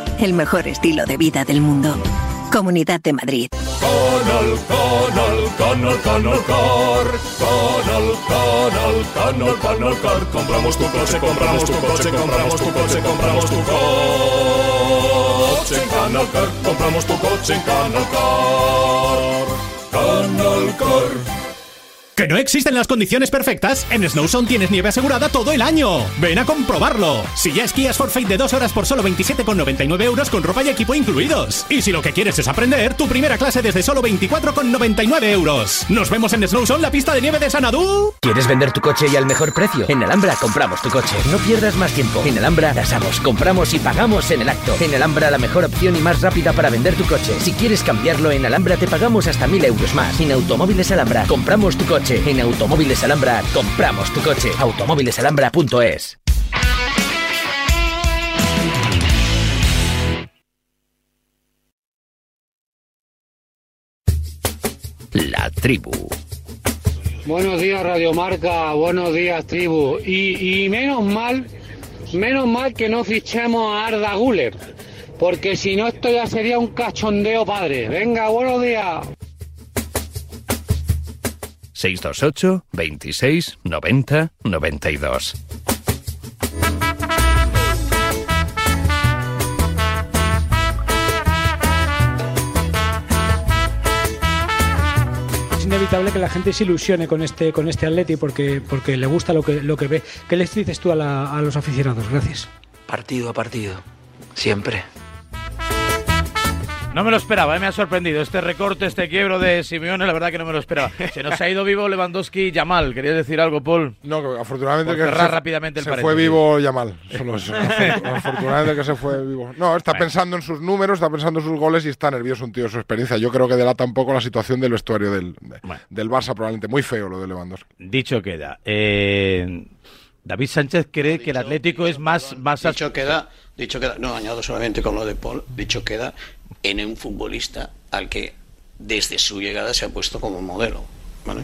El mejor estilo de vida del mundo. Comunidad de Madrid. Canal, canal, canal, canal car. Canal, canal, canal, canal car. Compramos tu coche, compramos tu coche, compramos tu coche, compramos tu coche en Canal. Compramos tu coche en Canal Car. Canal Car. ¿Que no existen las condiciones perfectas? En Snowzone tienes nieve asegurada todo el año. Ven a comprobarlo. Si ya esquías Forfait de dos horas por solo 27,99 euros con ropa y equipo incluidos. Y si lo que quieres es aprender, tu primera clase desde solo 24,99 euros. Nos vemos en Snowzone, la pista de nieve de Sanadú. ¿Quieres vender tu coche y al mejor precio? En Alhambra compramos tu coche. No pierdas más tiempo. En Alhambra tasamos, compramos y pagamos en el acto. En Alhambra la mejor opción y más rápida para vender tu coche. Si quieres cambiarlo en Alhambra te pagamos hasta 1000 euros más. En Automóviles Alhambra compramos tu coche. En Automóviles Alhambra compramos tu coche. Automóvilesalhambra.es La tribu. Buenos días Radio Marca, buenos días tribu. Y, y menos mal, menos mal que no fichemos a Arda Guller, porque si no esto ya sería un cachondeo padre. Venga, buenos días. 628 26 90 92. Es inevitable que la gente se ilusione con este con este Atleti porque porque le gusta lo que lo que ve. ¿Qué les dices tú a, la- a los aficionados? Gracias. Partido a partido. Siempre. No me lo esperaba, ¿eh? me ha sorprendido. Este recorte, este quiebro de Simeone, la verdad que no me lo esperaba. Se nos ha ido vivo Lewandowski y Yamal. ¿Querías decir algo, Paul? No, que afortunadamente Por que cerrar se- rápidamente el se fue vivo Yamal. Solo eso. Afortu- Afortunadamente que se fue vivo. No, está pensando en sus números, está pensando en sus goles y está nervioso un tío de su experiencia. Yo creo que delata un poco la situación del vestuario del, de- del Barça, probablemente. Muy feo lo de Lewandowski. Dicho queda. eh, David Sánchez cree que el Atlético es más... más Dicho queda, dicho queda, no, añado solamente con lo de Paul, dicho queda en un futbolista al que desde su llegada se ha puesto como modelo. ¿vale?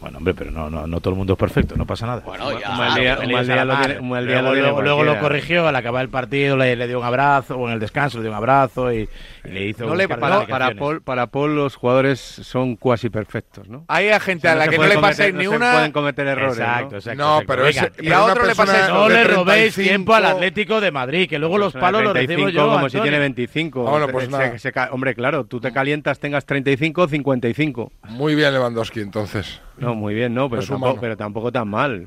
Bueno, hombre, pero no, no, no todo el mundo es perfecto, no pasa nada. Bueno, ya, un mal día, pero- un mal día lo tiene, un mal día luego- lo tiene luego- luego lo cualquiera. corrigió, al acabar el partido le, le dio un abrazo, o en el descanso le dio un abrazo y le hizo... No le- para, para. Paul, para Paul los jugadores son cuasi perfectos, ¿no? Hay a gente O sea, a la se que no le paséis cometer- ni no se una. pueden cometer errores, Exacto, ¿no? exacto. No, exacto. pero Venga, ese- y pero a otro le paséis, no le robéis 35 tiempo al Atlético de Madrid, que luego los palos los recibo yo. como si Antonio. tiene 25. Ah, bueno, pues Se- nada. se- hombre, claro, tú te calientas, tengas 35, 55. Muy bien Lewandowski, entonces. No, muy bien, no, pero, tampoco, pero tampoco tan mal.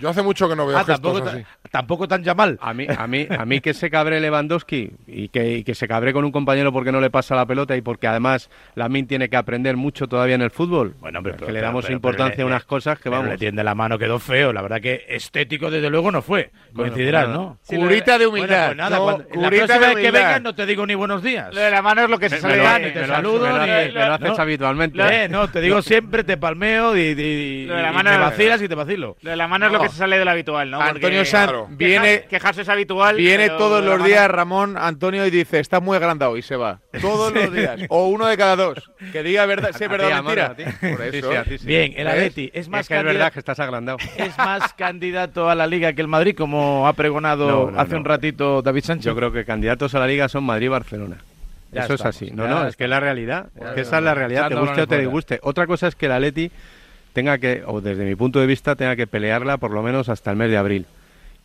Yo hace mucho que no veo Ah, gestos tampoco, así. tampoco tan Yamal. A mí, a mí, a mí que se cabre Lewandowski y que, y que se cabre con un compañero porque no le pasa la pelota y porque además Lamin tiene que aprender mucho todavía en el fútbol. Bueno, hombre, que pero- le pero- damos pero- importancia pero a le- unas cosas que vamos. le tiende la mano, quedó feo. La verdad que estético, desde luego, no fue. Coincidirás, pues. ¿no? Sí, Curita de Bueno, humildad. pues nada, No, cuando- la curita próxima de vez que humildad. vengas no te digo ni buenos días. Lo de la mano es lo que se sale me te me saludo, lo me lo haces no. habitualmente. Eh, no, te digo siempre, te palmeo y, la me vacilas y te vacilo. Lo de la mano es lo No. Que se sale de lo habitual, ¿no? Porque Antonio Sanz viene- Quejarse es habitual. Viene todos los días Ramón Antonio y dice, está muy agrandado y se va. Todos los días. O uno de cada dos. Que diga verdad, si es A ti, verdad o mentira. Por eso. sí, sí. Bien, el. Atleti es más Es que es verdad candidato- que estás agrandado. ¿Es más candidato a la Liga que el Madrid, como ha pregonado No, no, hace no. un ratito David Sánchez? Yo creo que candidatos a la liga son Madrid y Barcelona. Ya Eso estamos, es así. No, no, es que es la realidad. Ya Es que esa es la realidad, te guste o te disguste. Otra cosa es que el Atleti tenga que, o desde mi punto de vista, tenga que pelearla por lo menos hasta el mes de abril.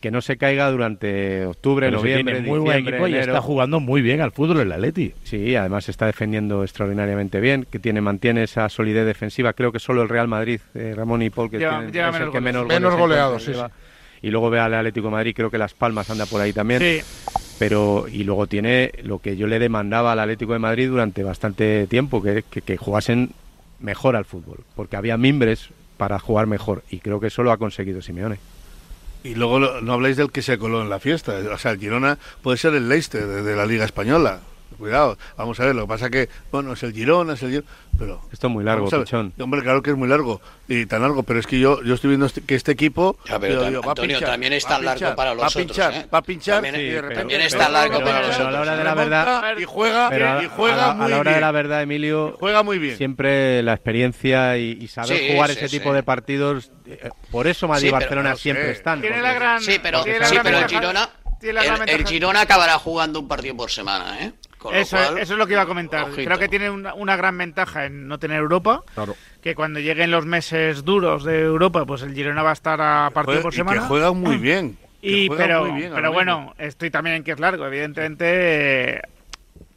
Que no se caiga durante octubre, Pero si noviembre, tiene muy buen equipo y está jugando muy bien al fútbol el Atleti. Sí, además está defendiendo extraordinariamente bien, que tiene mantiene esa solidez defensiva. Creo que solo el Real Madrid, eh, Ramón y Paul, que Lleva- tienen- lleva es el menos que goles. menos, goleados, sí. Y luego ve al Atlético de Madrid, creo que Las Palmas anda por ahí también. Sí. Pero, y luego tiene lo que yo le demandaba al Atlético de Madrid durante bastante tiempo, que, que, que jugasen mejor al fútbol, porque había mimbres para jugar mejor, y creo que eso lo ha conseguido Simeone. Y luego no habláis del que se coló en la fiesta. O sea, el Girona puede ser el Leicester de la Liga Española. Cuidado, vamos a ver, lo que pasa que, bueno, es el Girona, es el Girona, pero... Esto es muy largo, a. Pichón. Hombre, claro que es muy largo, y tan largo, pero es que yo, yo estoy viendo este- que este equipo... Ya, pero digo, va a Antonio, pinchar, también es va a tan largo pinchar, para va a los otros, pinchar, ¿eh? va a pinchar, También- y de repente... también es tan largo pero- para pero nosotros. a la hora de la verdad- y juega, Pero a, y juega a la, a muy la hora bien. de la verdad, Emilio, Juega muy bien. siempre la experiencia y, y saber Sí, jugar sí, ese sí. tipo de partidos. eh, por eso Madrid y Sí, pero Barcelona no sé. siempre están. Tiene la gran. Sí, pero, sí, el Girona, el, el Girona acabará jugando un partido por semana, ¿eh? Con lo Eso, cual, eso es lo que iba a comentar. ojito. Creo que tiene una, una gran ventaja en no tener Europa. Claro. Que cuando lleguen los meses duros de Europa, pues el Girona va a estar a partido Juega- por y semana. que juegan muy bien. que Y, pero, muy bien ahora pero bueno, estoy también en que es largo, evidentemente. eh,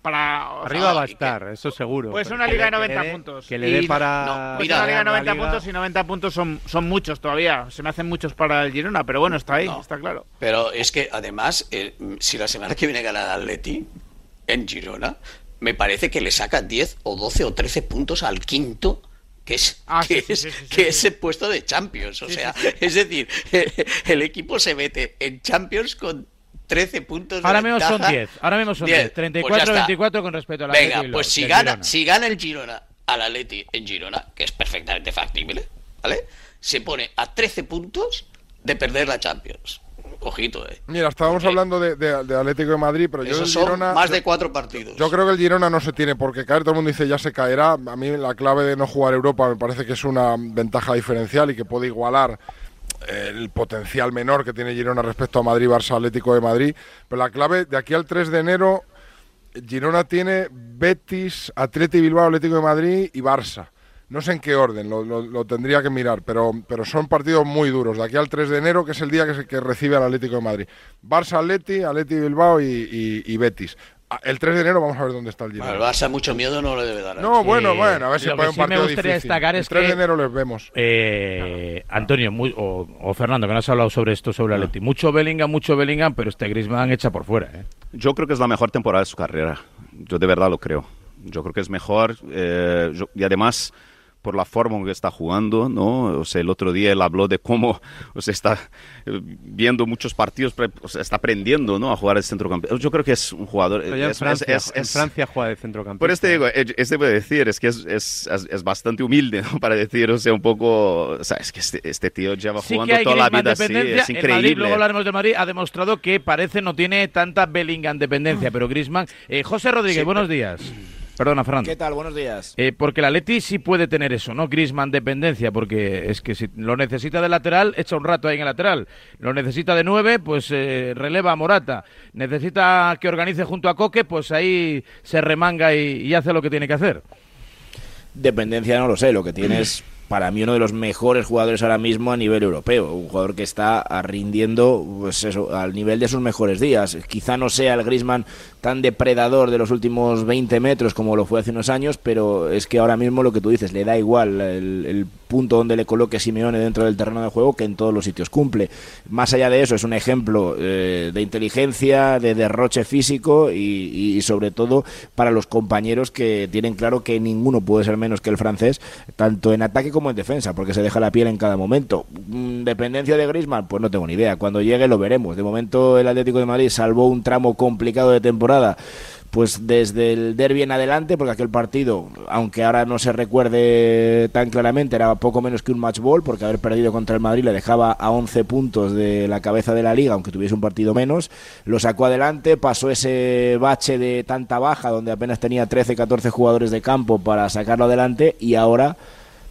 Para, sea, Arriba va a estar, eso seguro. Pero una que liga de le- que 90 le dé- puntos. Que le dé Y- para. no, pues mira, una liga de la 90 liga- puntos y 90 puntos son, son muchos todavía. Se me hacen muchos para el Girona, pero bueno, está ahí, está claro. Pero es que además, eh, si la semana que viene gana el Atleti en Girona, me parece que le saca 10 o 12 o 13 puntos al quinto. Que es, Ah, que sí, es, sí, sí, que es el puesto de Champions. O sea, es decir, el equipo se mete en Champions con 13 puntos de Ahora mismo son ventaja. 10. Ahora mismo son 10. 10. Pues ya 34-24 está. con respecto a la Venga, Atleti pues si gana, Girona. si gana el Girona al Atleti en Girona, que es perfectamente factible, ¿vale? Se pone a 13 puntos de perder la Champions. Ojito, eh. Mira, estábamos hablando de, de- de Atlético de Madrid, pero yo Esos del son Girona... más yo- de cuatro partidos. Yo creo que el Girona no se tiene por qué caer. Todo el mundo dice ya se caerá. A mí la clave de no jugar Europa me parece que es una ventaja diferencial y que puede igualar eh, el potencial menor que tiene Girona respecto a Madrid, Barça, Atlético de Madrid. Pero la clave de aquí al 3 de enero, Girona tiene Betis, Atlético Bilbao, Atlético de Madrid y Barça. No sé en qué orden, lo, lo- lo tendría que mirar, pero, pero son partidos muy duros. De aquí al 3 de enero, que es el día que, se- que recibe al Atlético de Madrid. Barça, Atleti, Atleti Bilbao y, y- y Betis. Ah, El 3 de enero vamos a ver dónde está el Girona. Al Barça mucho miedo no le debe dar. No, bueno, bueno, a ver si que un sí me partido gustaría difícil. destacar el es 3 que- de enero les vemos. Eh, Antonio muy- o, o Fernando, que no has hablado sobre esto, sobre Atleti. Mucho Bellingham, mucho Bellingham, pero este Griezmann echa por fuera. ¿eh? Yo creo que es la mejor temporada de su carrera. Yo de verdad lo creo. Yo creo que es mejor. eh, yo- y además, por la forma en que está jugando, ¿no? O sea, el otro día él habló de cómo o sea, está eh, viendo muchos partidos, o sea, está aprendiendo, ¿no? A jugar de centrocampista. Yo creo que es un jugador. Pero ya en es- es- Francia, es- en es- Francia juega de centrocampista. por este digo, eh, este puede decir, es que es, es, es- es bastante humilde, ¿no? Para decir, o sea, un poco, o sea, es que este, este tío lleva Sí jugando toda la vida así, es El Madrid, increíble. luego hablaremos de Madrid, ha demostrado que parece no tiene tanta Bellingham dependencia, pero Griezmann... Eh, José Rodríguez, Sí, buenos días. Perdona, Fernando. ¿Qué tal? Buenos días. Eh, porque el Atleti sí puede tener eso, ¿no? Griezmann dependencia, porque es que si lo necesita de lateral, echa un rato ahí en el lateral. Lo necesita de nueve, pues eh, releva a Morata. Necesita que organice junto a Coque, pues ahí se remanga y, y hace lo que tiene que hacer. Dependencia no lo sé, lo que tiene es para mí uno de los mejores jugadores ahora mismo a nivel europeo, un jugador que está rindiendo pues eso, al nivel de sus mejores días. Quizá no sea el Griezmann tan depredador de los últimos 20 metros como lo fue hace unos años, pero es que ahora mismo lo que tú dices, le da igual el, punto donde le coloque Simeone dentro del terreno de juego que en todos los sitios cumple. Más allá de eso, es un ejemplo eh, de inteligencia, de derroche físico y, y- y sobre todo para los compañeros que tienen claro que ninguno puede ser menos que el francés, tanto en ataque como en defensa, porque se deja la piel en cada momento. Mm, ¿Dependencia de Griezmann? Pues no tengo ni idea. Cuando llegue lo veremos. De momento el Atlético de Madrid salvó un tramo complicado de temporada pues desde el derby en adelante, porque aquel partido, aunque ahora no se recuerde tan claramente, era poco menos que un match ball, porque haber perdido contra el Madrid le dejaba a 11 puntos de la cabeza de la liga, aunque tuviese un partido menos, lo sacó adelante, pasó ese bache de tanta baja, donde apenas tenía 13, 14 jugadores de campo para sacarlo adelante, y ahora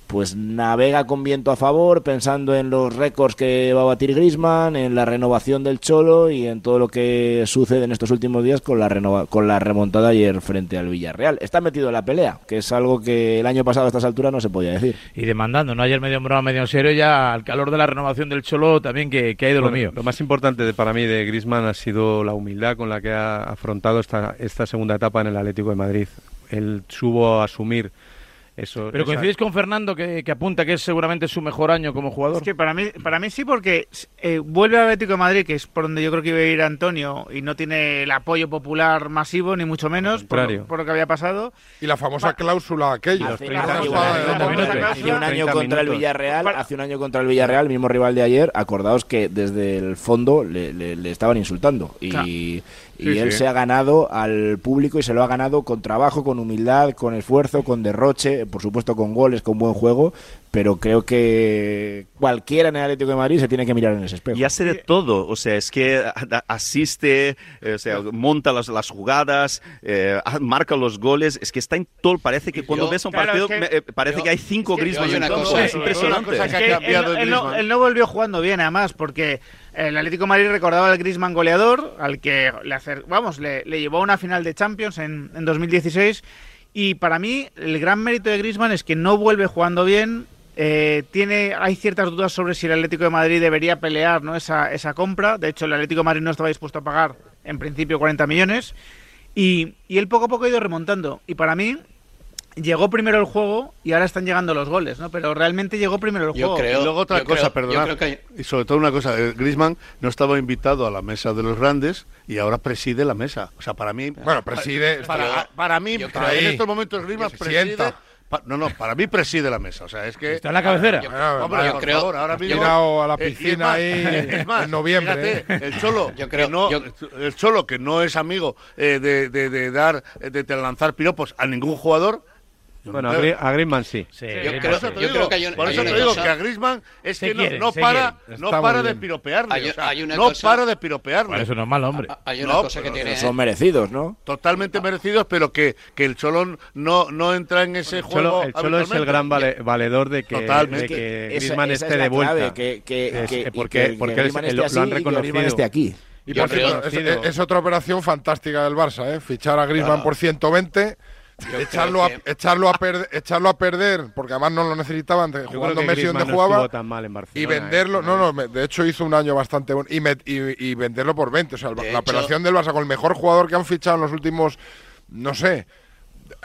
pues navega con viento a favor, pensando en los récords que va a batir Griezmann, en la renovación del Cholo y en todo lo que sucede en estos últimos días con la renova- con la remontada ayer frente al Villarreal. Está metido en la pelea, que es algo que el año pasado a estas alturas no se podía decir. Y demandando, ¿no? Ayer medio en broma, medio en serio, ya al calor de la renovación del Cholo también que, que ha ido lo mío. Lo más importante de- para mí de Griezmann ha sido la humildad con la que ha afrontado esta, esta segunda etapa en el Atlético de Madrid. Él supo asumir eso. Pero esa- coincidís con Fernando que, que apunta que es seguramente su mejor año como jugador. Es que para mí, para mí sí, porque eh, vuelve a Atlético de Madrid, que es por donde yo creo que iba a ir Antonio, y no tiene el apoyo popular masivo, ni mucho menos, por, lo- por lo que había pasado. Y la famosa cláusula aquella. Hace, un año, la famosa hace cláusula. un año 30 contra el. Villarreal, hace un año contra el Villarreal, mismo rival de ayer, acordaos que desde el fondo le, le- le estaban insultando y, Claro. Y Sí, él sí. se ha ganado al público y se lo ha ganado con trabajo, con humildad, con esfuerzo, con derroche, por supuesto con goles, con buen juego, pero creo que cualquiera en el Atlético de Madrid se tiene que mirar en ese espejo. Y hace de todo, o sea, es que asiste, eh, o sea, monta las, las jugadas, eh, marca los goles, es que está en todo, parece que cuando Yo- ves un claro, partido, es que- me- eh, parece yo- que hay cinco Griezmann en cosa- es impresionante. Es que él, él no, él no volvió jugando bien, además, porque el Atlético de Madrid recordaba al Griezmann goleador, al que le, vamos, le, le llevó a una final de Champions en, en 2016. Y para mí, el gran mérito de Griezmann es que no vuelve jugando bien. eh, tiene, hay ciertas dudas sobre si el Atlético de Madrid debería pelear ¿no? esa, esa compra. De hecho, el Atlético de Madrid no estaba dispuesto a pagar, en principio, 40 millones. Y, y él poco a poco ha ido remontando. Y para mí, llegó primero el juego y ahora están llegando los goles, ¿no? Pero realmente llegó primero el juego. y luego otra cosa, perdonad, y sobre todo una cosa, eh, Griezmann no estaba invitado a la mesa de los grandes y ahora preside la mesa. O sea, para mí... Bueno, preside- Para, Yo- para mí, yo para- creo- en estos momentos se preside... pa- no, no, para mí preside la mesa. O sea, es que... Está en la cabecera. Yo- hombre, yo por creo- favor, ahora mismo... a la eh, piscina ahí es más, en noviembre, fíjate, el Cholo, Yo creo- que no, yo- el Cholo, que no es amigo eh, de, de, de dar, de, de lanzar piropos a ningún jugador... no Bueno, a, creo- Gri- a Griezmann sí. Yo creo- por eso te yo digo, creo que hay un- por hay eso una te digo cosa- que a Griezmann es Se que no- quieren, no, se para, no para de piropearle. Hay- o sea, hay una no cosa- para de piropearle. Eso no es mal hombre. Hay una No, cosa que tiene... Son merecidos, ¿no? Totalmente merecidos, pero que, que el Cholón no, no entra en ese El juego. Cholo, el Cholo es el gran vale- valedor de que, de que Esa- Griezmann esa es esté la de vuelta. clave, que- que- Es- que- y porque que- porque lo, han reconocido. Esté aquí. Y por cierto, es, es otra operación fantástica del Barça, ¿eh? Fichar a Griezmann por 120, echarlo a, que- echarlo, a perder, echarlo a perder, porque además no lo necesitaban, jugando Messi Griezmann donde no jugaba. tan mal en Y Barcelona, venderlo, ¿eh? no, no, me- de hecho hizo un año bastante bueno. Y, y, y venderlo por 20. O sea, el- la hecho- operación del Barça con el mejor jugador que han fichado en los últimos, no sé,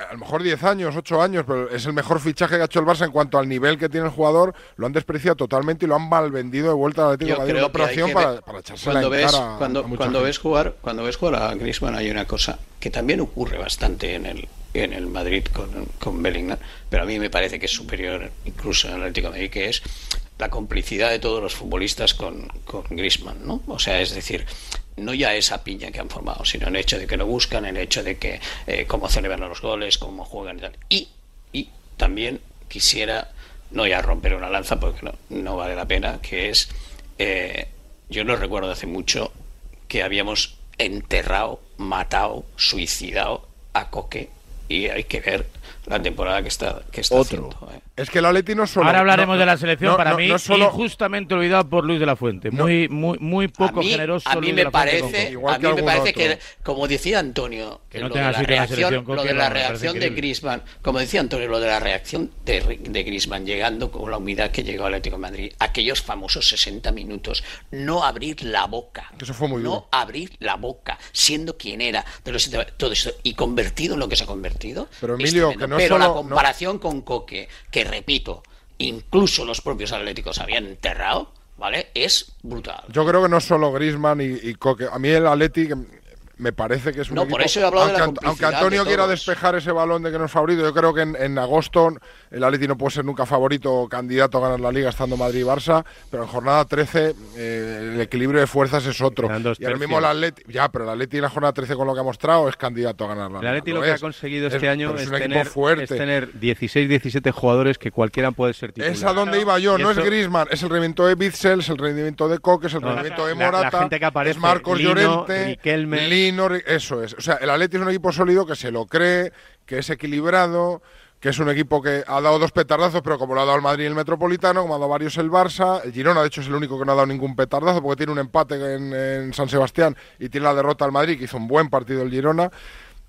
a lo mejor 10 años, 8 años, pero es el mejor fichaje que ha hecho el Barça en cuanto al nivel que tiene el jugador. Lo han despreciado totalmente y lo han mal vendido de vuelta al Atlético de Madrid. Una operación que para, para cuando ves, cara cuando, a cuando ves jugar cuando ves jugar a Griezmann hay una cosa que también ocurre bastante en el en el Madrid con, con Bellingham pero a mí me parece que es superior incluso en el Atlético de Madrid que es la complicidad de todos los futbolistas con, con Griezmann ¿no? o sea es decir no ya esa piña que han formado sino el hecho de que lo buscan el hecho de que eh, cómo celebran los goles cómo juegan y tal y y también quisiera no ya romper una lanza porque no, no vale la pena, que es, eh, yo no recuerdo hace mucho que habíamos enterrado, matado, suicidado a Coque y hay que ver la temporada que está, que está Otro. haciendo. ¿eh. Es que el Atleti no solo. Ahora hablaremos no, de la selección no, para no, mí solo- injustamente olvidado por Luis de la Fuente. Muy, muy, muy poco a mí, generoso. a mí Luis de me la parece. Igual a que mí me parece otro. que, como decía Antonio, Que no lo tenga de la reacción, lo de no, la reacción de. Griezmann, como decía Antonio, lo de la reacción de, de Griezmann llegando con la humildad que llegó al Atlético de Madrid, aquellos famosos 60 minutos, no abrir la boca, Eso fue muy no duro. abrir la boca, siendo quien era, de los, todo esto, y convertido en lo que se ha convertido. Pero, Emilio, que no Pero la solo- comparación con Coque, que repito, incluso los propios atléticos habían enterrado, ¿vale? Es brutal. Yo creo que no solo Griezmann y, y Coque. A mí el Atleti me parece que es un No, equipo... por eso he hablado de la aunque, aunque Antonio de quiera despejar ese balón de que no es favorito, yo creo que en, en agosto el Atleti no puede ser nunca favorito o candidato a ganar la Liga estando Madrid y Barça, pero en jornada 13 eh, el equilibrio de fuerzas es otro. Y ahora mismo el. Atleti... Ya, pero el Atleti en la jornada 13 con lo que ha mostrado es candidato a ganar la El Liga. Atleti lo que ha conseguido Es- este año es, tener, fuerte. es tener 16, 17 jugadores que cualquiera puede ser titular. Es a donde iba yo, no eso- es Griezmann, es el rendimiento de Bitzel, es el rendimiento de Coque, es el No, rendimiento de la- la Morata, gente que aparece, es Marcos Lino, Llorente, Riquelme. Lino, eso es. O sea, el Atleti es un equipo sólido que se lo cree, que es equilibrado, que es un equipo que ha dado dos petardazos, pero como lo ha dado el Madrid y el Metropolitano, como ha dado varios el Barça, el Girona de hecho es el único que no ha dado ningún petardazo porque tiene un empate en, San Sebastián y tiene la derrota al Madrid, que hizo un buen partido el Girona.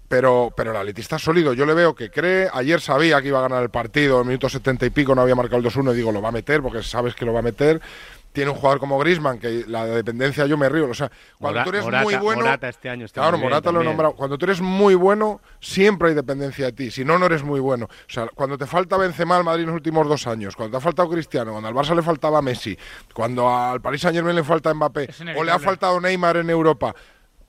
Pero, pero el Atleti está sólido. Yo le veo que cree. Ayer sabía que iba a ganar el partido. En minuto 70 y pico no había marcado el 2-1. Y digo, lo va a meter porque sabes que lo va a meter. Tiene un jugador como Grisman que la dependencia yo me río. O sea, cuando Mora- tú eres Morata- muy bueno. Morata este año está claro, Morata lo he nombrado. Cuando tú eres muy bueno, siempre hay dependencia de ti. Si no, no eres muy bueno. O sea, cuando te falta Benzema al Madrid en los últimos dos años, cuando te ha faltado Cristiano, cuando al Barça le faltaba Messi, cuando al Paris Saint Germain le falta Mbappé, o le ha faltado Neymar en Europa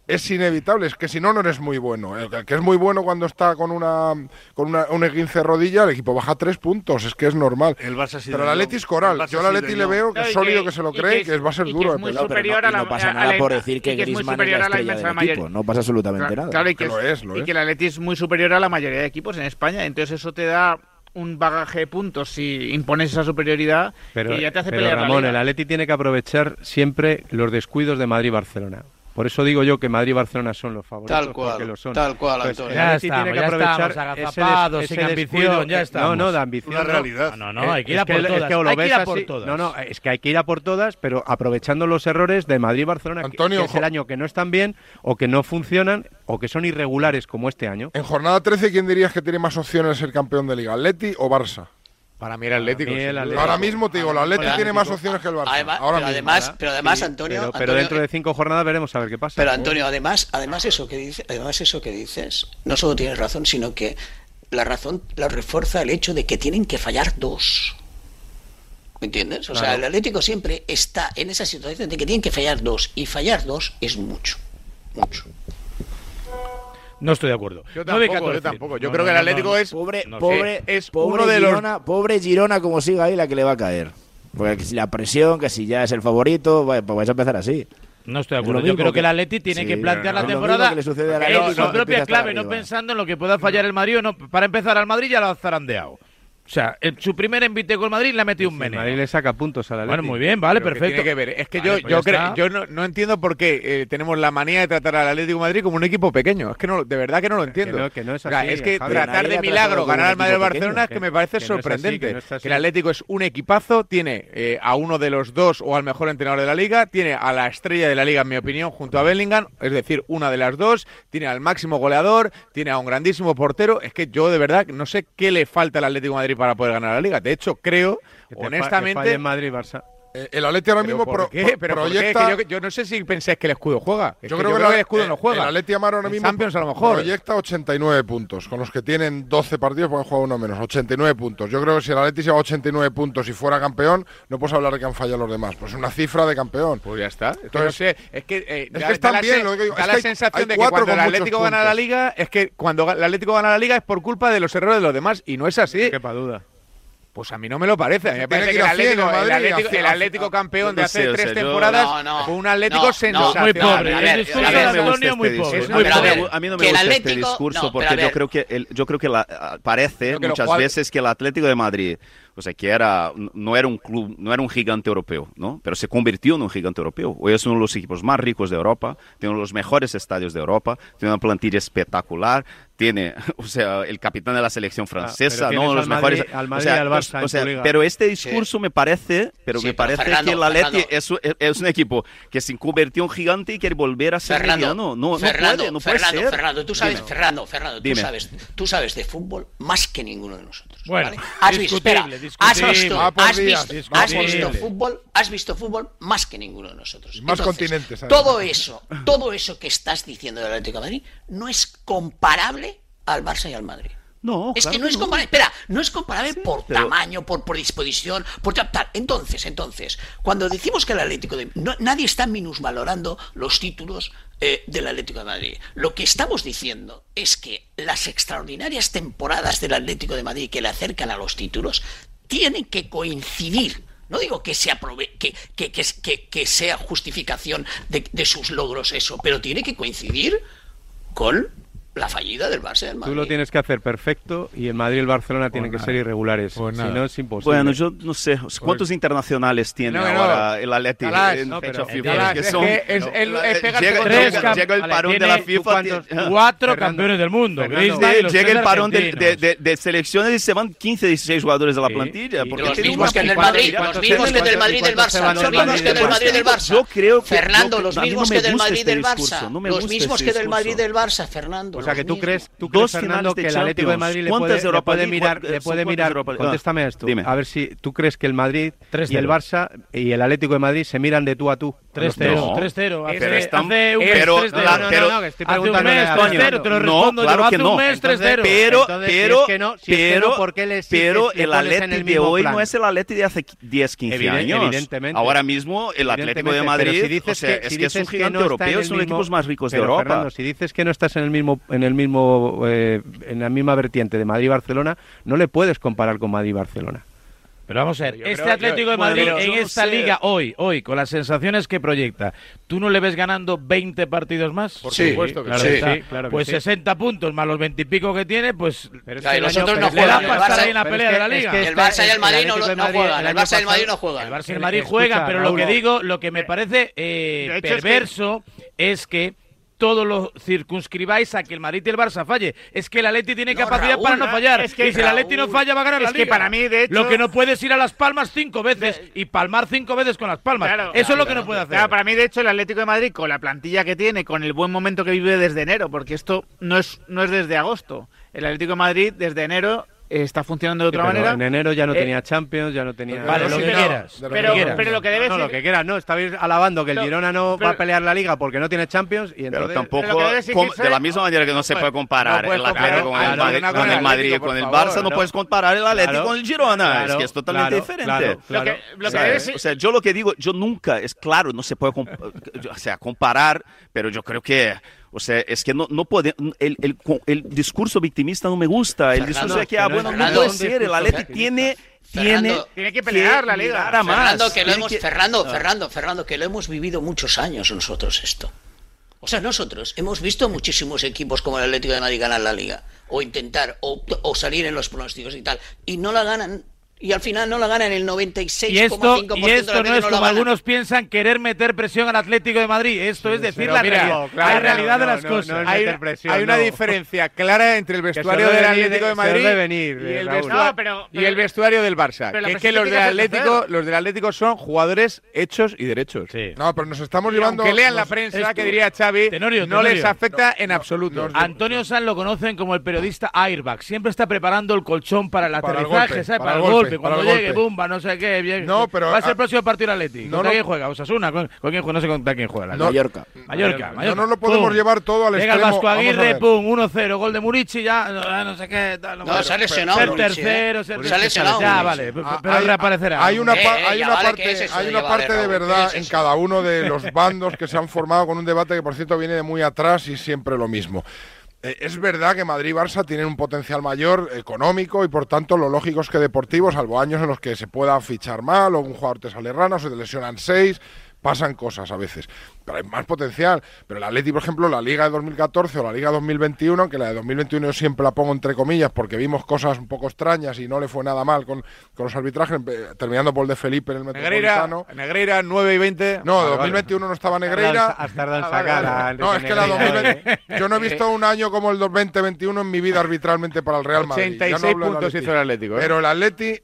es inevitable, es que si no, no eres muy bueno. Que es muy bueno cuando está con una con una, un esguince rodilla, el equipo baja tres puntos, es que es normal. El Barça Pero la Atleti es coral. Yo la Atleti le veo que es sólido, que, se lo cree, que, es, que, va a ser duro. Que es no, pasa nada por decir que, Griezmann es, es la estrella del equipo, no pasa absolutamente nada. Claro, y que, lo es, lo y es. que el Atleti es muy superior a la mayoría de equipos en España, entonces eso te da un bagaje de puntos si impones esa superioridad pero, y ya te hace pero pelear Ramón, la el Atleti tiene que aprovechar siempre los descuidos de Madrid-Barcelona. Por eso digo yo que Madrid y Barcelona son los favoritos, tal cual, son. Tal cual, Antonio. ya estamos, tiene que aprovechar ya sin ambición, ya está. No, no, de ambición. Una realidad. No, no, hay que ir a por todas. hay que ir a por todas. No, no, es que hay que ir a por todas, pero aprovechando los errores de Madrid y Barcelona, Antonio, que, es el año que no están bien, o que no funcionan, o que son irregulares como este año. En jornada 13, ¿quién dirías que tiene más opciones de ser campeón de Liga, Atleti o Barça? Para mí el Atlético. Ahora mismo te digo, el Atlético, tiene más opciones que el Barça. Además, ahora pero, además, ¿eh? pero además, Antonio. Pero, dentro de eh, cinco jornadas veremos a ver qué pasa. Pero ¿eh? Antonio, además, además eso que dices, además eso que dices, no solo tienes razón, sino que la razón la refuerza el hecho de que tienen que fallar dos. ¿Me entiendes? O sea, el Atlético siempre está en esa situación de que tienen que fallar dos. Y fallar dos es mucho. Mucho. No estoy de acuerdo. Yo tampoco, yo tampoco. Yo creo que el Atlético es. Pobre, pobre, es pobre uno de Girona, los... Pobre Girona, como siga ahí, la que le va a caer. Porque si la presión, que si ya es el favorito, pues, pues vais a empezar así. No estoy de acuerdo. Yo creo que, el Atleti tiene que plantear la temporada en su propia clave, no pensando en lo que pueda fallar el Madrid no. Para empezar, al Madrid ya lo ha zarandeado. O sea, el, su primer envite con Madrid la metió un Mene. Madrid le saca puntos a la Bueno, muy bien, vale, perfecto. Tiene que ver. Es que yo, pues yo, creo, yo no, entiendo por qué eh, tenemos la manía de tratar al Atlético Madrid como un equipo pequeño. Es que no, de verdad que no lo entiendo. Que es, que tratar de milagro ganar al Madrid Barcelona es que, me parece sorprendente. Que, el Atlético es un equipazo, tiene eh, a uno de los dos o al mejor entrenador de la liga, tiene a la estrella de la liga, en mi opinión, junto a Bellingham, es decir, una de las dos, tiene al máximo goleador, tiene a un grandísimo portero. Es que yo de verdad no sé qué le falta al Atlético de Madrid para poder ganar la liga. De hecho, creo, honestamente. Que falle Madrid Barça. Eh, el Atleti ahora mismo proyecta. Yo, no sé si pensáis que el escudo juega. Es yo, que creo que, el escudo no juega. El Atleti ahora mismo Champions, a lo mejor. proyecta 89 puntos. Con los que tienen 12 partidos, pueden jugar uno menos. 89 puntos. Yo creo que si el Atleti lleva 89 puntos y fuera campeón, no puedes hablar de que han fallado los demás. Pues una cifra de campeón. Pues ya está. Entonces, es que, no sé, es que, eh, es están bien. La, lo digo. Da la sensación de que cuando el Atlético gana puntos. la liga, es que cuando el Atlético gana la liga es por culpa de los errores de los demás. Y no es así. Quepa duda. Pues a mí no me lo parece. A mí me parece que, el Atlético, campeón de hace tres temporadas fue un Atlético sensacional. Muy pobre. A ver, a a mí no me gusta este discurso, no gusta este discurso porque yo creo que, el, yo creo que la, parece que muchas veces que el Atlético de Madrid o sea, que era, no era un club, no era un gigante europeo, ¿no? Pero se convirtió en un gigante europeo. Hoy es uno de los equipos más ricos de Europa, tiene uno de los mejores estadios de Europa, tiene una plantilla espectacular, tiene, o sea, el capitán de la selección francesa, ah, ¿no? Los mejores. O sea, pero este discurso sí. me parece, pero sí, me pero parece Fernando, que el Atleti es, es, un equipo que se convirtió en gigante y quiere volver a ser Fernando, mediano. No, Fernando, no puede, no puede ser. Fernando, tú sabes, Dime. Fernando, Fernando, tú Dime. sabes, tú sabes de fútbol más que ninguno de nosotros. Bueno, ¿vale? has visto, espera, Has visto, has, visto fútbol, has visto fútbol más que ninguno de nosotros. Más continentes. Todo eso, todo eso que estás diciendo del Atlético de Madrid no es comparable al Barça y al Madrid. No, es que no es comparable. Espera, no es comparable por tamaño, por, por disposición, por tal. Entonces, entonces, cuando decimos que el Atlético de no, nadie está minusvalorando los títulos eh, del Atlético de Madrid. Lo que estamos diciendo es que las extraordinarias temporadas del Atlético de Madrid que le acercan a los títulos tienen que coincidir. No digo que, que, que, que, que, sea justificación de, de sus logros eso, pero tiene que coincidir con la fallida del Barça. Del Madrid. Tú lo tienes que hacer perfecto y el Madrid y el Barcelona tienen que ser irregulares. Si no, es imposible. Bueno, yo no sé. ¿Cuántos Por... internacionales tiene no, ahora no. el Atleti en fecha FIFA? Este llega el parón de la FIFA. Cuatro campeones del mundo. Llega el parón de selecciones y se van 15, 16 jugadores de la plantilla. Los mismos que en el Madrid. Los mismos que del Madrid y del Barça. Los mismos que del Madrid del Barça. Fernando, los mismos que del Madrid y del Barça. Los mismos que del Madrid y del Barça, Fernando. O sea, que tú crees, tú crees, Fernando, que el Atlético de Madrid le puede, mirar, le puede mirar contéstame esto, a ver si tú crees que el Madrid y el Barça y el Atlético de Madrid se miran de tú a tú. 3-0, 3-0. Pero, pero. No, claro que no. Pero, pero, que no, pero, el Atleti de hoy no es el Atleti de hace 10, 15 años. Evidentemente. Ahora mismo el Atlético de Madrid, si dices o sea, que, es un gigante europeo, es uno de los equipos más ricos de Europa. Si dices que no estás en el mismo, en el mismo, eh, en la misma vertiente de Madrid-Barcelona, no le puedes comparar con Madrid-Barcelona. Pero vamos a ver, este Atlético de Madrid en esta liga hoy, hoy, con las sensaciones que proyecta, ¿tú no le ves ganando 20 partidos más? Por supuesto que sí. pues sí. 60 puntos más los 20 y pico que tiene, pues pero claro, no pasar ahí en la pelea de la liga. El Barça y el Madrid no, juegan, el Barça y el Madrid no juegan. El Barça y el Madrid juegan, pero lo que digo, lo que me parece eh, perverso es que todo lo circunscribáis a que el Madrid y el Barça falle. Es que el Atleti tiene capacidad para no fallar. Es que, y si el Atleti no falla va a ganar la es Que para mí. Lo que no puede es ir a Las Palmas cinco veces y palmar cinco veces con Las Palmas. Eso es lo que no puede hacer. Para mí, de hecho, el Atlético de Madrid, con la plantilla que tiene, con el buen momento que vive desde enero, porque esto no es, no es desde agosto. El Atlético de Madrid, desde enero, está funcionando de otra manera. En enero ya no eh, tenía Champions, ya no tenía. Vale, lo que pero, quieras. Pero, pero lo que debe no, lo que quieras, no. Estabais alabando que el Girona no va a pelear la liga porque no tiene Champions y entonces. Pero tampoco, de la misma manera que no se puede comparar el Atlético con, el, con, con el, el Madrid con el Barça, no, puedes comparar el Atlético con el Girona. Es que es totalmente diferente. O, sea, yo lo que digo, yo nunca, es claro, no se puede comparar, comparar, pero yo creo que. O sea, es que no, no puede, el, el, el discurso victimista no me gusta. El discurso de que, ah, bueno, no puede ser, el Atleti tiene, tiene, tiene que pelear la liga. A Fernando, más. Que lo hemos. Fernando, ah. Fernando, Fernando, que lo hemos vivido muchos años nosotros esto. O sea, nosotros hemos visto muchísimos equipos como el Atlético de Madrid ganar la liga, o intentar, o, o salir en los pronósticos y tal, y no la ganan y al final no la ganan el 96,5%. Y esto, no es no como algunos piensan querer meter presión al Atlético de Madrid. Esto es decir la, realidad, la realidad de las cosas. hay, una diferencia clara entre el vestuario del Atlético de, Madrid y, el vestuario, del Barça. Que es que los del Atlético, los del Atlético son jugadores hechos y derechos. No, pero nos estamos llevando. Que lean la prensa, que diría Xavi, no les afecta en absoluto. Antonio San lo conocen como el periodista airbag. Siempre está preparando el colchón para el aterrizaje. Para el golpe. Cuando llegue, bumba, no sé qué, bien. No, pero, va a ser el próximo partido del Atleti. No, ¿Contra no, quién juega? ¿Osasuna? ¿Con, con quién juega? No sé contra quién juega. No, Mallorca. Mallorca. Mallorca. No, no lo podemos pum. llevar todo al Llega extremo. Llega el Vasco Aguirre, pum, 1-0, gol de Murici, ya, no sé qué. Tal, no, se ha lesionado Ser tercero, ser Se ha lesionado Ya, vale, pero reaparecerá. Hay una parte de verdad en cada uno de los bandos que se han formado con un debate que, por cierto, viene de muy atrás y siempre lo mismo. Eh, es verdad que Madrid y Barça tienen un potencial mayor económico y por tanto lo lógico es que deportivo, salvo años en los que se pueda fichar mal o un jugador te sale rana, se te lesionan seis, pasan cosas a veces. Pero hay más potencial. Pero la Atleti, por ejemplo, la Liga de 2014 o la Liga 2021, aunque la de 2021 yo siempre la pongo entre comillas porque vimos cosas un poco extrañas y no le fue nada mal con, con los arbitrajes, eh, terminando por el de Felipe en el Metropolitano. Negreira, Negreira 9 y 20. No, de 2021 no estaba Negreira. Has tardado en sacar No, es que la 2020, eh. yo no he visto un año como el 2021 en mi vida arbitralmente para el Real Madrid. 86 no puntos hizo el Atlético. ¿eh? Pero el Atleti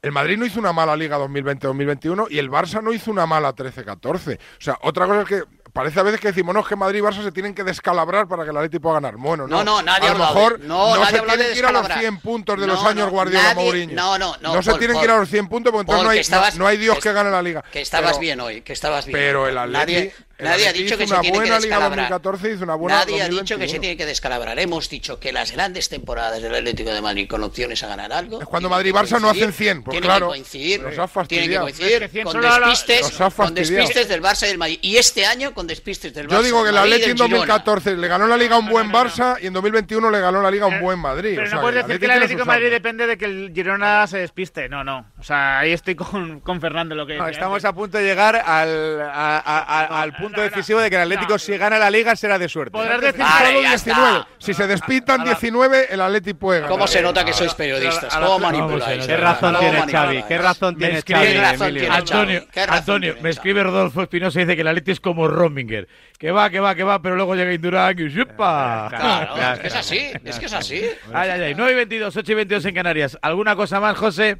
el Madrid no hizo una mala liga 2020-2021 y el Barça no hizo una mala 13-14. O sea, otra cosa es que parece a veces que decimos, no, es que Madrid y Barça se tienen que descalabrar para que el Atlético pueda ganar. Bueno, no. No, no nadie a lo mejor de, no, no nadie se tienen que ir a los 100 puntos de no, los años Guardiola Mourinho. No, no, no. No se tienen por, que ir a los 100 puntos porque entonces hay, estabas, no hay, Dios que, que, gane la liga. Que estabas pero, bien hoy, que estabas bien. Pero el Atlético... Nadie, Nadie ha dicho que se tiene que descalabrar. Nadie ha dicho que se tiene que descalabrar. Hemos dicho que las grandes temporadas del Atlético de Madrid con opciones a ganar algo. Es cuando Madrid y Barça no hacen 100, pues claro. Que coincidir, nos ha tienen que coincidir con despistes, con despistes del Barça y del Madrid. Y este año con despistes del Barça. Yo digo que el Atlético en 2014 le ganó la Liga a un buen. Barça y en 2021 le ganó la Liga a un eh, buen Madrid. Pero o sea, no puedes decir que el Atlético de Madrid depende de que el Girona se despiste. No, no. O sea, ahí estoy con, con Fernando lo que. estamos a punto de llegar al punto punto decisivo de que el Atlético, no. si gana la liga, será de suerte. Podrás decir solo 19. Está. Si se despintan 19, el Atleti puede ganar. ¿Cómo se nota que sois periodistas? ¿Cómo manipuláis? ¿Qué razón tiene Xavi? ¿Qué razón tiene Xavi? Antonio, Antonio me escribe Rodolfo Espinosa y dice que el Atleti es como Rominger. Que va, que va, que va, pero luego llega Indurán y ¡yupa! Claro, es que es así, es que es así. Ay, ay, ay. 9 y 22, 8 y 22 en Canarias. ¿Alguna cosa más, José?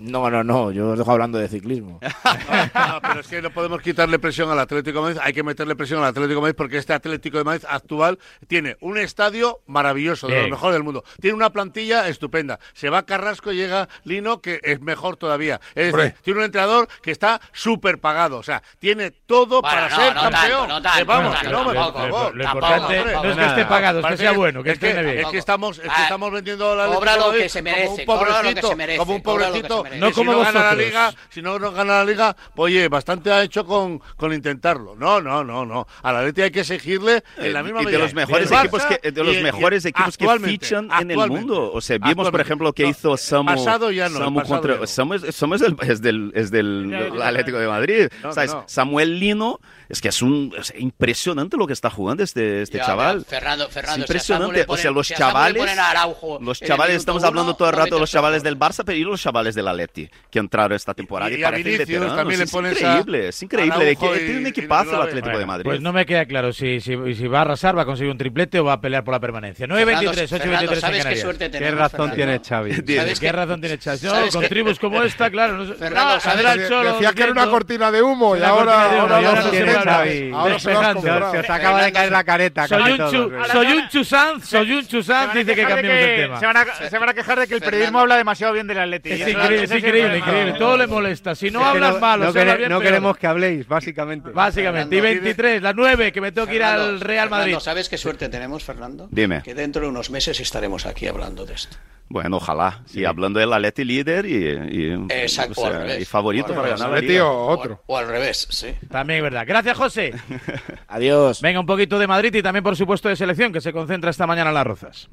No, no, no, yo os dejo hablando de ciclismo. no, pero es que no podemos quitarle presión al Atlético de Madrid, hay que meterle presión al Atlético de Madrid porque este Atlético de Madrid actual tiene un estadio maravilloso, de lo mejor del mundo. Tiene una plantilla estupenda. Se va Carrasco, y llega Lino, que es mejor todavía. Es decir, tiene un entrenador que está súper pagado, o sea, tiene todo para ser campeón. Tanto, tanto, vamos, tanto, no, por favor. Lo, importante no es que esté pagado, es que sea bueno, que esté bien. Es que estamos, es que estamos vendiendo la Atlético que se merece, como un pobrecito, como un pobrecito hombre. No como si no gana la vosotros. liga, si no, no gana la liga, pues, oye, bastante ha hecho con, con intentarlo. No, no, no, no. A la Leti hay que exigirle en la misma y de medida los mejores equipos que de los y- y mejores equipos que fichan en el mundo o sea vimos por ejemplo lo que No, hizo Samu pasado ya no, el Samu pasado contra ya no. Samu es, Samu es del, es del, es del Ya, Atlético de Madrid No, ¿sabes? no. Samuel Lino es que es un es impresionante lo que está jugando este este Ya, chaval ya, Fernando, Fernando, es si impresionante le o sea ponen- los si chavales ponen Araujo los chavales estamos uno, hablando todo el rato de los chavales del Barça pero y los chavales del Atleti que entraron esta temporada y, Y a también le es pones a increíble es increíble de que Araujo tiene un equipazo el Atlético ves. de Madrid Pues no me queda claro si, si, si va a arrasar, va a conseguir un triplete o va a pelear por la permanencia. 9-23, 8-23 en ¿sabes qué suerte Qué tenemos, razón Fernando? tiene Xavi. ¿Sabes ¿Qué qué? razón tiene Chávez? No, ¿Sabes con qué? tribus como esta, claro. No, Fernando, no, ¿sabes? Decía que era una cortina de humo y ahora, ahora tiene. Xavi. Ahora se os acaba de caer la careta. Soy un, Chusán, soy un Chusán, dice que cambiemos el tema. Se van, a, a quejar de que el periodismo habla demasiado bien del Atleti. Es increíble, es increíble, increíble. Todo le molesta. Si no hablas mal no, quere- bien, no queremos que habléis, básicamente. Básicamente. Y 23, las 9, que me tengo que ir al Real Madrid. Fernando, ¿sabes qué suerte tenemos, Fernando? Dime. Que dentro de unos meses estaremos aquí hablando de esto. Bueno, ojalá. Y hablando del Atleti líder y, y, Exacto, o sea, al revés. y favorito O para revés. ganar la liga. o otro. O al revés, sí. También es verdad. Gracias, José. Adiós. Venga, un poquito de Madrid y también, por supuesto, de selección, que se concentra esta mañana en las rozas.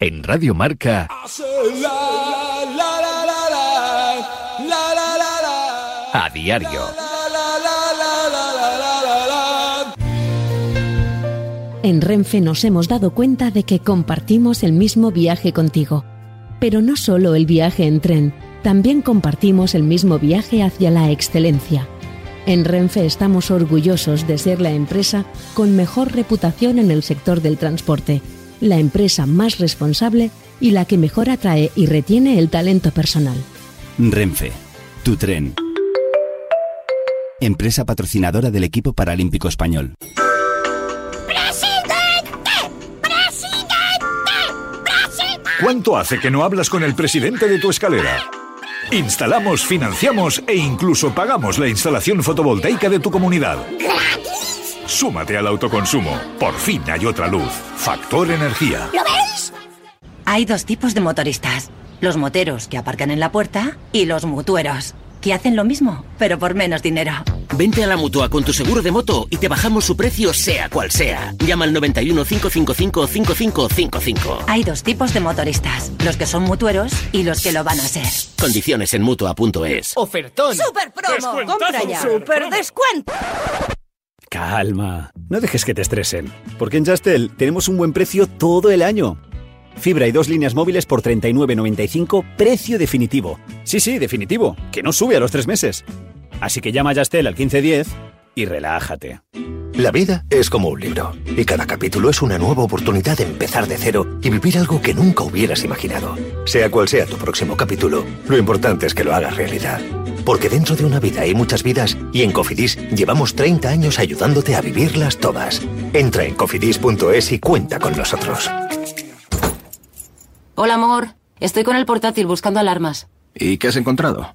En Radio Marca, a diario. En Renfe nos hemos dado cuenta de que compartimos el mismo viaje contigo. Pero no solo el viaje en tren, también compartimos el mismo viaje hacia la excelencia. En Renfe estamos orgullosos de ser la empresa con mejor reputación en el sector del transporte, la empresa más responsable y la que mejor atrae y retiene el talento personal. Renfe, tu tren. Empresa patrocinadora del equipo paralímpico español. ¿Cuánto hace que no hablas con el presidente de tu escalera? Instalamos, financiamos e incluso pagamos la instalación fotovoltaica de tu comunidad. Súmate al autoconsumo. Por fin hay otra luz. Factor Energía. ¿Lo veis? Hay dos tipos de motoristas. Los moteros que aparcan en la puerta y los mutueros, que hacen lo mismo, pero por menos dinero. Vente a la mutua con tu seguro de moto y te bajamos su precio, sea cual sea. Llama al 91 555 5555. Hay dos tipos de motoristas, los que son mutueros y los que lo van a ser. Condiciones en mutua.es. Ofertón. ¡Super promo! ¡Compra ya! ¡Super descuento! Calma, no dejes que te estresen, porque en Justel tenemos un buen precio todo el año. Fibra y dos líneas móviles por 39.95, precio definitivo. Sí, sí, definitivo, que no sube a los tres meses. Así que llama a Justel al 1510 y relájate. La vida es como un libro, y cada capítulo es una nueva oportunidad de empezar de cero y vivir algo que nunca hubieras imaginado. Sea cual sea tu próximo capítulo, lo importante es que lo hagas realidad. Porque dentro de una vida hay muchas vidas y en Cofidis llevamos 30 años ayudándote a vivirlas todas. Entra en cofidis.es y cuenta con nosotros. Hola, amor. Estoy con el portátil buscando alarmas. ¿Y qué has encontrado?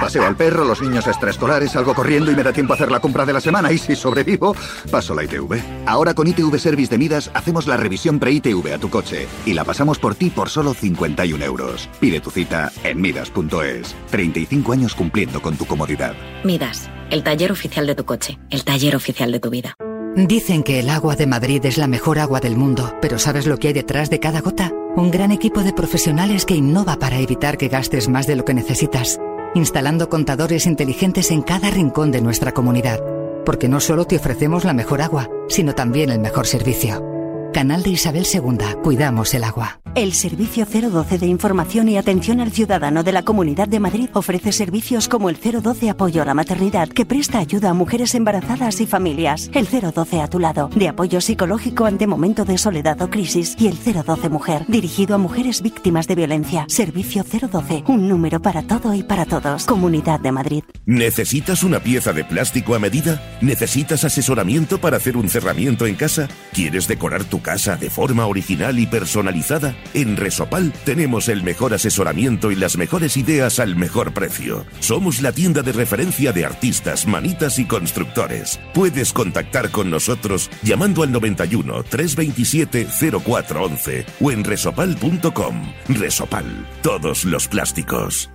Paseo al perro, los niños extraescolares, salgo corriendo y me da tiempo a hacer la compra de la semana y si sobrevivo, paso la ITV. Ahora con ITV Service de Midas hacemos la revisión pre-ITV a tu coche y la pasamos por ti por solo 51 euros. Pide tu cita en midas.es. 35 años cumpliendo con tu comodidad. Midas, el taller oficial de tu coche, el taller oficial de tu vida. Dicen que el agua de Madrid es la mejor agua del mundo, pero ¿sabes lo que hay detrás de cada gota? Un gran equipo de profesionales que innova para evitar que gastes más de lo que necesitas, instalando contadores inteligentes en cada rincón de nuestra comunidad, porque no solo te ofrecemos la mejor agua, sino también el mejor servicio. Canal de Isabel II, cuidamos el agua. El Servicio 012 de Información y Atención al Ciudadano de la Comunidad de Madrid ofrece servicios como el 012 Apoyo a la Maternidad, que presta ayuda a mujeres embarazadas y familias, el 012 a tu lado, de apoyo psicológico ante momento de soledad o crisis, y el 012 Mujer, dirigido a mujeres víctimas de violencia. Servicio 012, un número para todo y para todos. Comunidad de Madrid. ¿Necesitas una pieza de plástico a medida? ¿Necesitas asesoramiento para hacer un cerramiento en casa? ¿Quieres decorar tu casa de forma original y personalizada? En Resopal tenemos el mejor asesoramiento y las mejores ideas al mejor precio. Somos la tienda de referencia de artistas, manitas y constructores. Puedes contactar con nosotros llamando al 91 327 0411 o en resopal.com. Resopal, todos los plásticos.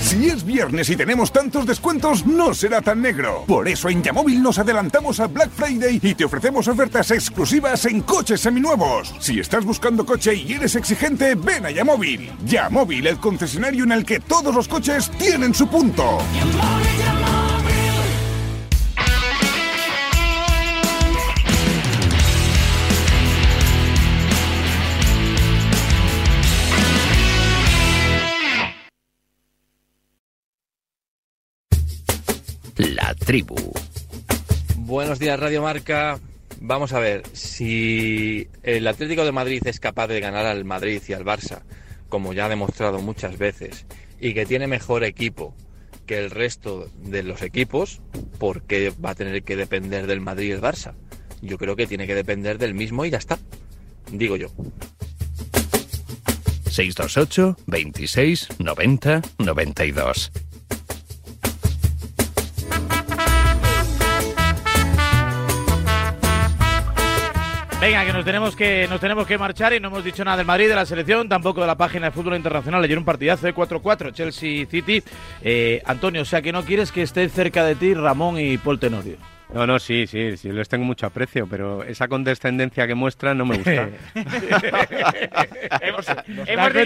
Si es viernes y tenemos tantos descuentos, no será tan negro. Por eso en Yamóvil nos adelantamos a Black Friday y te ofrecemos ofertas exclusivas en coches seminuevos. Si estás buscando coche y eres exigente, ven a Yamóvil. Yamóvil, el concesionario en el que todos los coches tienen su punto. La tribu. Buenos días, Radio Marca. Vamos a ver, si el Atlético de Madrid es capaz de ganar al Madrid y al Barça, como ya ha demostrado muchas veces, y que tiene mejor equipo que el resto de los equipos, ¿por qué va a tener que depender del Madrid y el Barça? Yo creo que tiene que depender del mismo y ya está. Digo yo. 628 26 90 92. Venga, que nos tenemos que nos tenemos que marchar y no hemos dicho nada del Madrid, de la selección, tampoco de la página de fútbol internacional. Ayer un partidazo de 4-4, Chelsea City. Eh, Antonio, o sea que no quieres que esté cerca de ti Ramón y Paul Tenorio. No, no, sí, sí, sí, les tengo mucho aprecio, pero esa condescendencia que muestran no me gusta.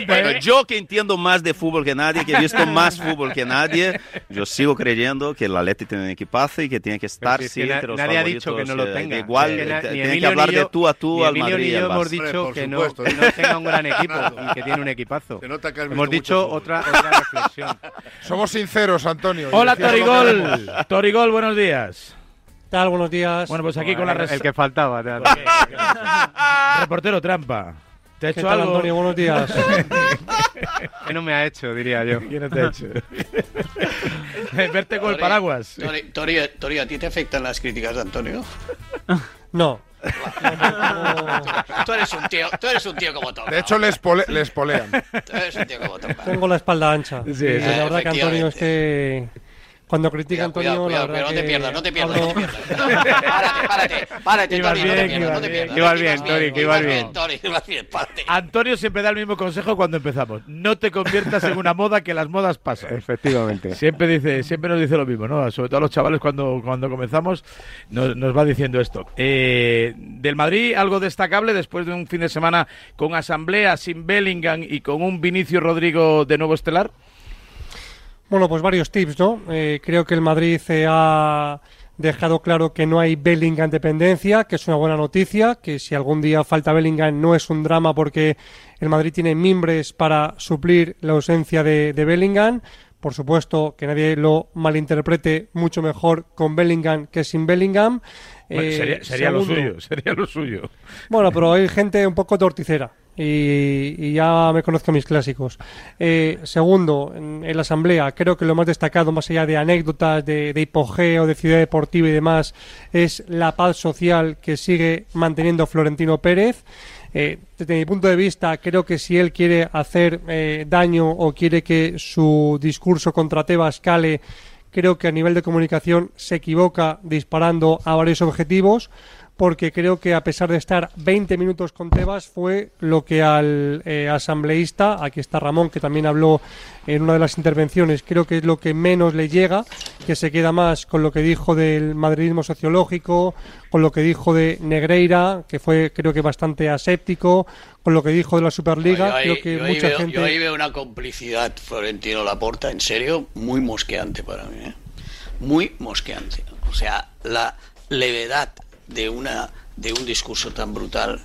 Bueno, yo que entiendo más de fútbol que nadie, que he visto más fútbol que nadie, yo sigo creyendo que el Atleti tiene un equipazo y que tiene que estar si es sí, que na- entre los nadie ha dicho que no lo eh, tenga. Igual, Es que eh, ni tiene que hablar de tú a tú al Madrid y yo hemos dicho que no, supuesto. que no tenga un gran equipo y que tiene un equipazo. Se nota que has Hemos dicho otra, otra reflexión. Somos sinceros, Antonio. Hola Torigol. Torigol, buenos días. Tal? Buenos días. Bueno, pues aquí con la el, res- el que faltaba. te- reportero trampa. ¿Te ha ¿Qué hecho tal, algo? Antonio? Buenos días. que no me ha hecho, diría yo. ¿Quién no te ha hecho? Verte con el paraguas. Tori, Tori, Tori, ¿a ti te afectan las críticas de Antonio? No. Tú eres un tío, tú eres un tío como toca. De hecho, les, pole- les polean. Tú eres un tío como. Tengo la espalda ancha. Sí, Y sí. la verdad que Antonio es que cuando critica Cuidado, Antonio, cuidado, la cuidado, verdad pero no te pierdas, no te pierdas, no te pierdas. Párate, párate, párate, no te pierdas, no te ibas pierdas. Ibas bien, que ibas bien. Tori, ibas bien, párate. Antonio siempre da el mismo consejo cuando empezamos. No te conviertas en una moda que las modas pasan. Efectivamente. Siempre dice, siempre nos dice lo mismo, ¿no? Sobre todo a los chavales cuando, cuando comenzamos nos, nos va diciendo esto. Eh, del Madrid, algo destacable después de un fin de semana con asamblea, sin Bellingham y con un Vinicio Rodrigo de nuevo estelar. Bueno, pues varios tips, ¿no? Eh, creo que el Madrid eh, ha dejado claro que no hay Bellingham dependencia, que es una buena noticia, que si algún día falta Bellingham no es un drama porque el Madrid tiene mimbres para suplir la ausencia de, de Bellingham. Por supuesto, que nadie lo malinterprete mucho mejor con Bellingham que sin Bellingham. Bueno, Eh, sería sería lo suyo, sería lo suyo. bueno, pero hay gente un poco torticera y, ya me conozco mis clásicos. Eh, segundo, en, en la asamblea, creo que lo más destacado, más allá de anécdotas, de, de hipogeo, de ciudad deportiva y demás, es la paz social que sigue manteniendo Florentino Pérez. Eh, desde mi punto de vista, creo que si él quiere hacer eh, daño o quiere que su discurso contra Tebas cale, creo que a nivel de comunicación se equivoca disparando a varios objetivos porque creo que a pesar de estar 20 minutos con Tebas fue lo que al eh, asambleísta, aquí está Ramón que también habló en una de las intervenciones, creo que es lo que menos le llega, que se queda más con lo que dijo del madridismo sociológico, con lo que dijo de Negreira, que fue creo que bastante aséptico, con lo que dijo de la Superliga, Yo ahí, creo que yo mucha veo, gente... yo ahí veo una complicidad Florentino Laporta, en serio, muy mosqueante para mí. ¿eh? Muy mosqueante. O sea, la levedad de, una, de un discurso tan brutal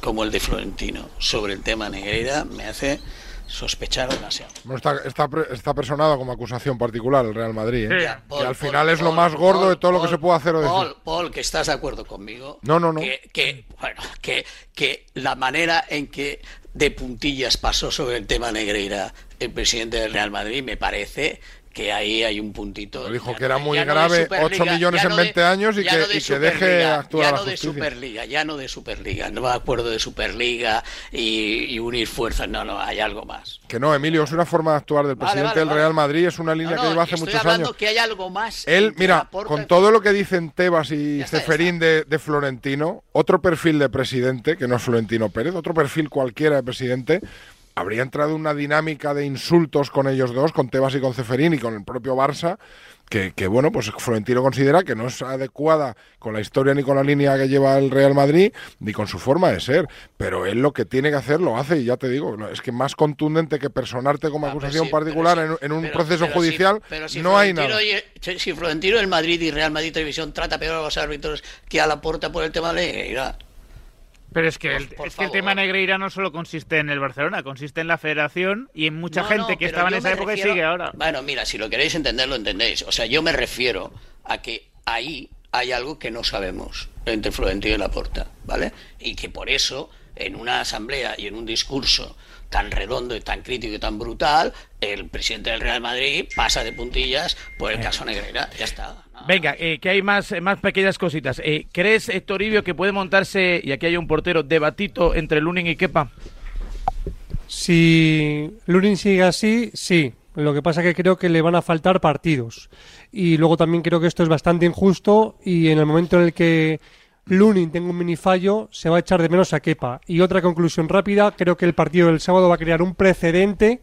como el de Florentino sobre el tema Negreira me hace sospechar demasiado. Bueno, está, está, está personado como acusación particular el Real Madrid. ¿eh? Ya, Paul, que al Paul, final es lo Paul, más gordo Paul, de todo lo que Paul, se puede hacer o decir. Paul, Paul, que estás de acuerdo conmigo. No, no, no. Que, que, bueno, que, que la manera en que de puntillas pasó sobre el tema Negreira el presidente del Real Madrid me parece que ahí hay un puntito. Dijo ya que era no- muy no grave, Superliga, 8 millones en no de- 20 años y que, no y que deje actuar ya a la no de. Superliga, ya no de Superliga, no me acuerdo de Superliga y, y unir fuerzas, no, no, hay algo más. Que no, Emilio, es una forma de actuar del Vale, presidente vale, del vale. Real Madrid, es una línea No, que no, lleva hace estoy muchos años. que hay algo más. Él, mira, con todo lo que dicen Tebas y está, Ceferín de, de Florentino, otro perfil de presidente, que no es Florentino Pérez, otro perfil cualquiera de presidente, habría entrado en una dinámica de insultos con ellos dos, con Tebas y con Ceferín y con el propio Barça, que, que, bueno, pues Florentino considera que no es adecuada con la historia ni con la línea que lleva el Real Madrid, ni con su forma de ser. Pero él lo que tiene que hacer lo hace, y ya te digo, es que más contundente que personarte como acusación sí, pero particular sí, en, en un pero- proceso pero judicial, si no hay nada. y- si Florentino el Madrid y Real Madrid Televisión trata peor a los árbitros que a la porta por el tema de Negreira. Pero es que, el, por es que el favor. tema Negreira no solo consiste en el Barcelona, consiste en la federación y en mucha No, gente no, que estaba en esa época refiero- y sigue ahora. Bueno, mira, si lo queréis entender, lo entendéis. O sea, yo me refiero a que ahí hay algo que no sabemos entre Florentino y Laporta, ¿vale? Y que por eso, en una asamblea y en un discurso tan redondo y tan crítico y tan brutal, el presidente del Real Madrid pasa de puntillas por el caso Negreira. Ya está. Venga, eh, que hay más, eh, más pequeñas cositas. Eh, ¿Crees, eh, Toribio, que puede montarse, y aquí hay un portero, debatito entre Lunin y Kepa? Si Lunin sigue así, sí. Lo que pasa que creo que le van a faltar partidos. Y luego también creo que esto es bastante injusto y en el momento en el que Lunin tenga un minifallo, se va a echar de menos a Kepa. Y otra conclusión rápida, creo que el partido del sábado va a crear un precedente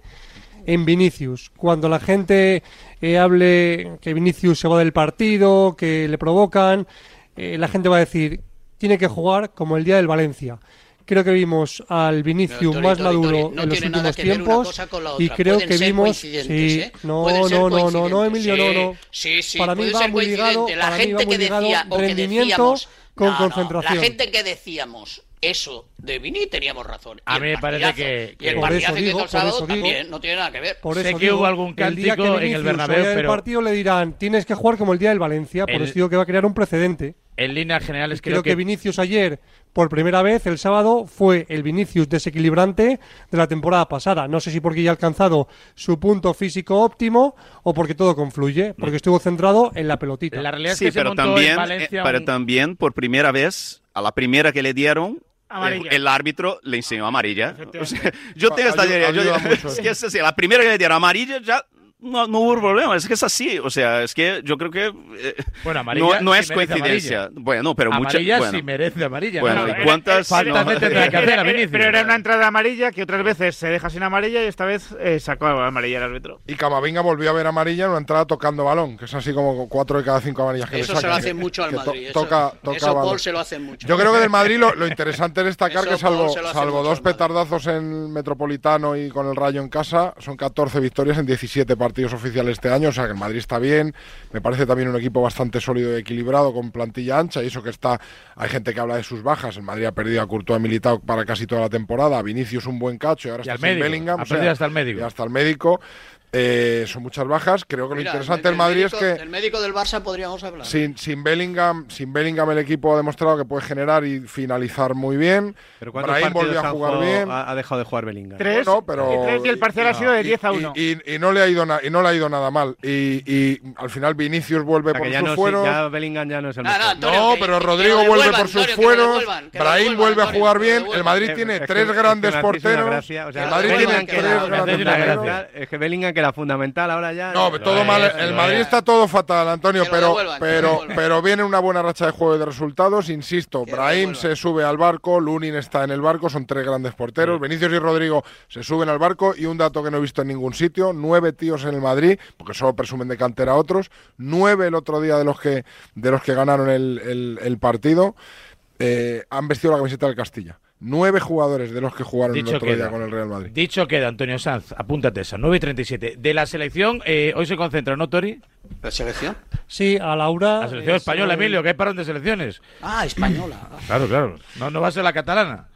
en Vinicius. Cuando la gente eh, hable que Vinicius se va del partido, que le provocan, eh, la gente va a decir, tiene que jugar como el día del Valencia. Creo que vimos al Vinicius Tori, más Tori, maduro Tori, no en los tiene nada últimos tiempos y creo que vimos sí, ¿eh? no, no, no, no, no. Emilio, no, Sí, no. sí, para mí va muy ligado. La para mí va gente muy que ligado decía o que rendimiento decíamos con no, no, concentración. la gente que decíamos eso de Vini teníamos razón. A mí el me parece que- y el que- partidazo que digo, hizo el sábado digo. también no tiene nada que ver. Por Sé eso que digo, hubo algún el que cántico en el Bernabéu, pero- partido le dirán, tienes que jugar como el día del Valencia, por El- eso digo que va a crear un precedente. En líneas generales Creo creo, que... Vinicius ayer, por primera vez, el sábado, fue el Vinicius desequilibrante de la temporada pasada. No sé si porque ya ha alcanzado su punto físico óptimo o porque todo confluye, porque estuvo centrado en la pelotita. La realidad Sí, pero también, eh, pero también por primera vez, a la primera que le dieron, el, el árbitro le enseñó amarilla. O sea, yo tengo esta teoría. yo- ayuda mucho es eso. que es así, la primera que le dieron amarilla ya no, no hubo problema. Es que es así. O sea, es que yo creo que eh, Bueno, amarilla no, no sí es coincidencia. amarilla. Bueno, pero mucha, Amarilla bueno. sí merece amarilla. Bueno, ¿no? ¿y cuántas? Faltas no? tendrá que hacer a Vinicius. pero era una entrada amarilla que otras veces se deja sin amarilla y esta vez eh, sacó amarilla el árbitro. Y Camavinga volvió a ver amarilla en una entrada tocando balón, que es así como cuatro de cada cinco amarillas que Eso le se lo sacan. hace mucho al Que to- Madrid. Eso, toca, toca eso balón. Paul se lo hace mucho. Yo creo que del Madrid lo, lo interesante es destacar Eso que salvo, salvo dos Madrid. petardazos en Metropolitano y con el Rayo en casa, son 14 victorias en 17 partidos oficiales este año, o sea que el Madrid está bien, me parece también un equipo bastante sólido y equilibrado con plantilla ancha y eso que está, hay gente que habla de sus bajas, el Madrid ha perdido a Courtois Militao para casi toda la temporada, a Vinicius un buen cacho y ahora Y está sin Bellingham, ha o sea, perdido hasta el médico. y hasta el médico. Eh, son muchas bajas, creo que Mira, lo interesante del Madrid médico- es que del médico del Barça podríamos hablar. sin, sin Bellingham, sin Bellingham el equipo ha demostrado que puede generar y finalizar muy bien. Pero ¿cuántos Brahim volvió a jugar jugado- bien. Ha, dejado de jugar Bellingham. Tres, Bueno, pero- y tres y el parcial ha sido de 10 a 1. Y, y- y no le ha ido na- y no le ha ido nada mal. Y, y al final Vinicius vuelve O sea, por sus no, fueros. ya Bellingham ya no es el No, no, mejor. Antonio, No, que- pero Rodrigo vuelve por sus Antonio, fueros. Brahim vuelve a jugar bien. El. Madrid tiene tres grandes porteros. el Madrid tiene tres grandes Es que Bellingham, la fundamental ahora ya. No, todo mal. El Madrid está todo fatal, Antonio, Que pero, devuelvan, pero, pero viene una buena racha de juego y de resultados. Insisto, Que Brahim se sube al barco, Lunin está en el barco, son tres grandes porteros. Vinicius y Rodrigo se suben al barco y un dato que no he visto en ningún sitio: nueve tíos en el Madrid, porque solo presumen de cantera a otros. Nueve el otro día de los que, de los que ganaron el, el- el partido eh, han vestido la camiseta del Castilla. Nueve jugadores de los que jugaron el Dicho otro queda. día con el Real Madrid. Dicho queda, Antonio Sanz, apúntate esa, 9 y 37. De la selección, eh, hoy se concentra, ¿no, Tori? ¿La selección? Sí, a Laura. La selección es, española, eh, Emilio, que hay parón de selecciones. Ah, española. Claro, claro. No, no va a ser la catalana.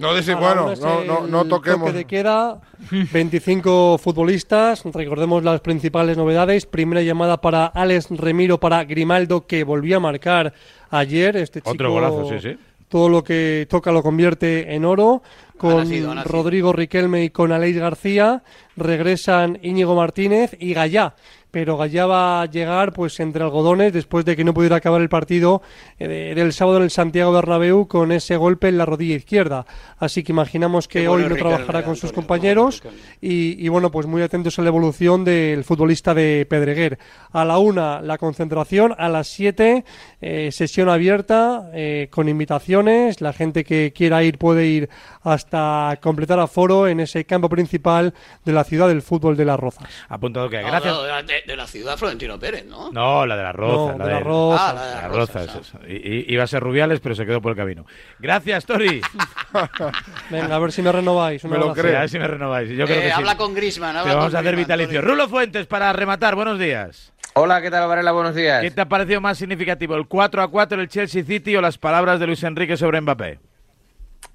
No, desi- A la bueno, no, no, el no toquemos. toque de queda, 25 futbolistas, recordemos las principales novedades. Primera llamada para Alex Remiro, para Grimaldo, que volvió a marcar ayer. Este chico, Otro golazo, sí, sí. Todo lo que toca lo convierte en oro. Con. Rodrigo Riquelme y con Aleix García regresan Íñigo Martínez y Gallá. Pero Gallá va a llegar pues entre algodones después de que no pudiera acabar el partido eh, de- del sábado en el Santiago Bernabéu con ese golpe en la rodilla izquierda. Así que imaginamos que hoy no trabajará con sus Antonio, compañeros y, y, bueno, pues muy atentos a la evolución del futbolista de Pedreguer. A la una la concentración, a las siete eh, sesión abierta eh, con invitaciones. La gente que quiera ir puede ir hasta completar aforo en ese campo principal de la ciudad del fútbol de Las Rozas. Apuntado que gracias. no, de- de la ciudad Florentino Pérez, ¿no? No, la de la Roza. No, de la Roza. Ah, la de la Roza, Roza, es. I- Iba a ser Rubiales, pero se quedó por el camino. Gracias, Tori. Venga, a ver si me renováis. Me lo creo. A ver si me renováis. Yo creo Eh, que sí. habla con Griezmann, Te habla vamos con a hacer Griezmann, vitalicio. Rulo Fuentes, para rematar, buenos días. Hola, ¿qué tal, Varela? Buenos días. ¿Qué te ha parecido más significativo, el 4 a 4 del Chelsea City o las palabras de Luis Enrique sobre Mbappé?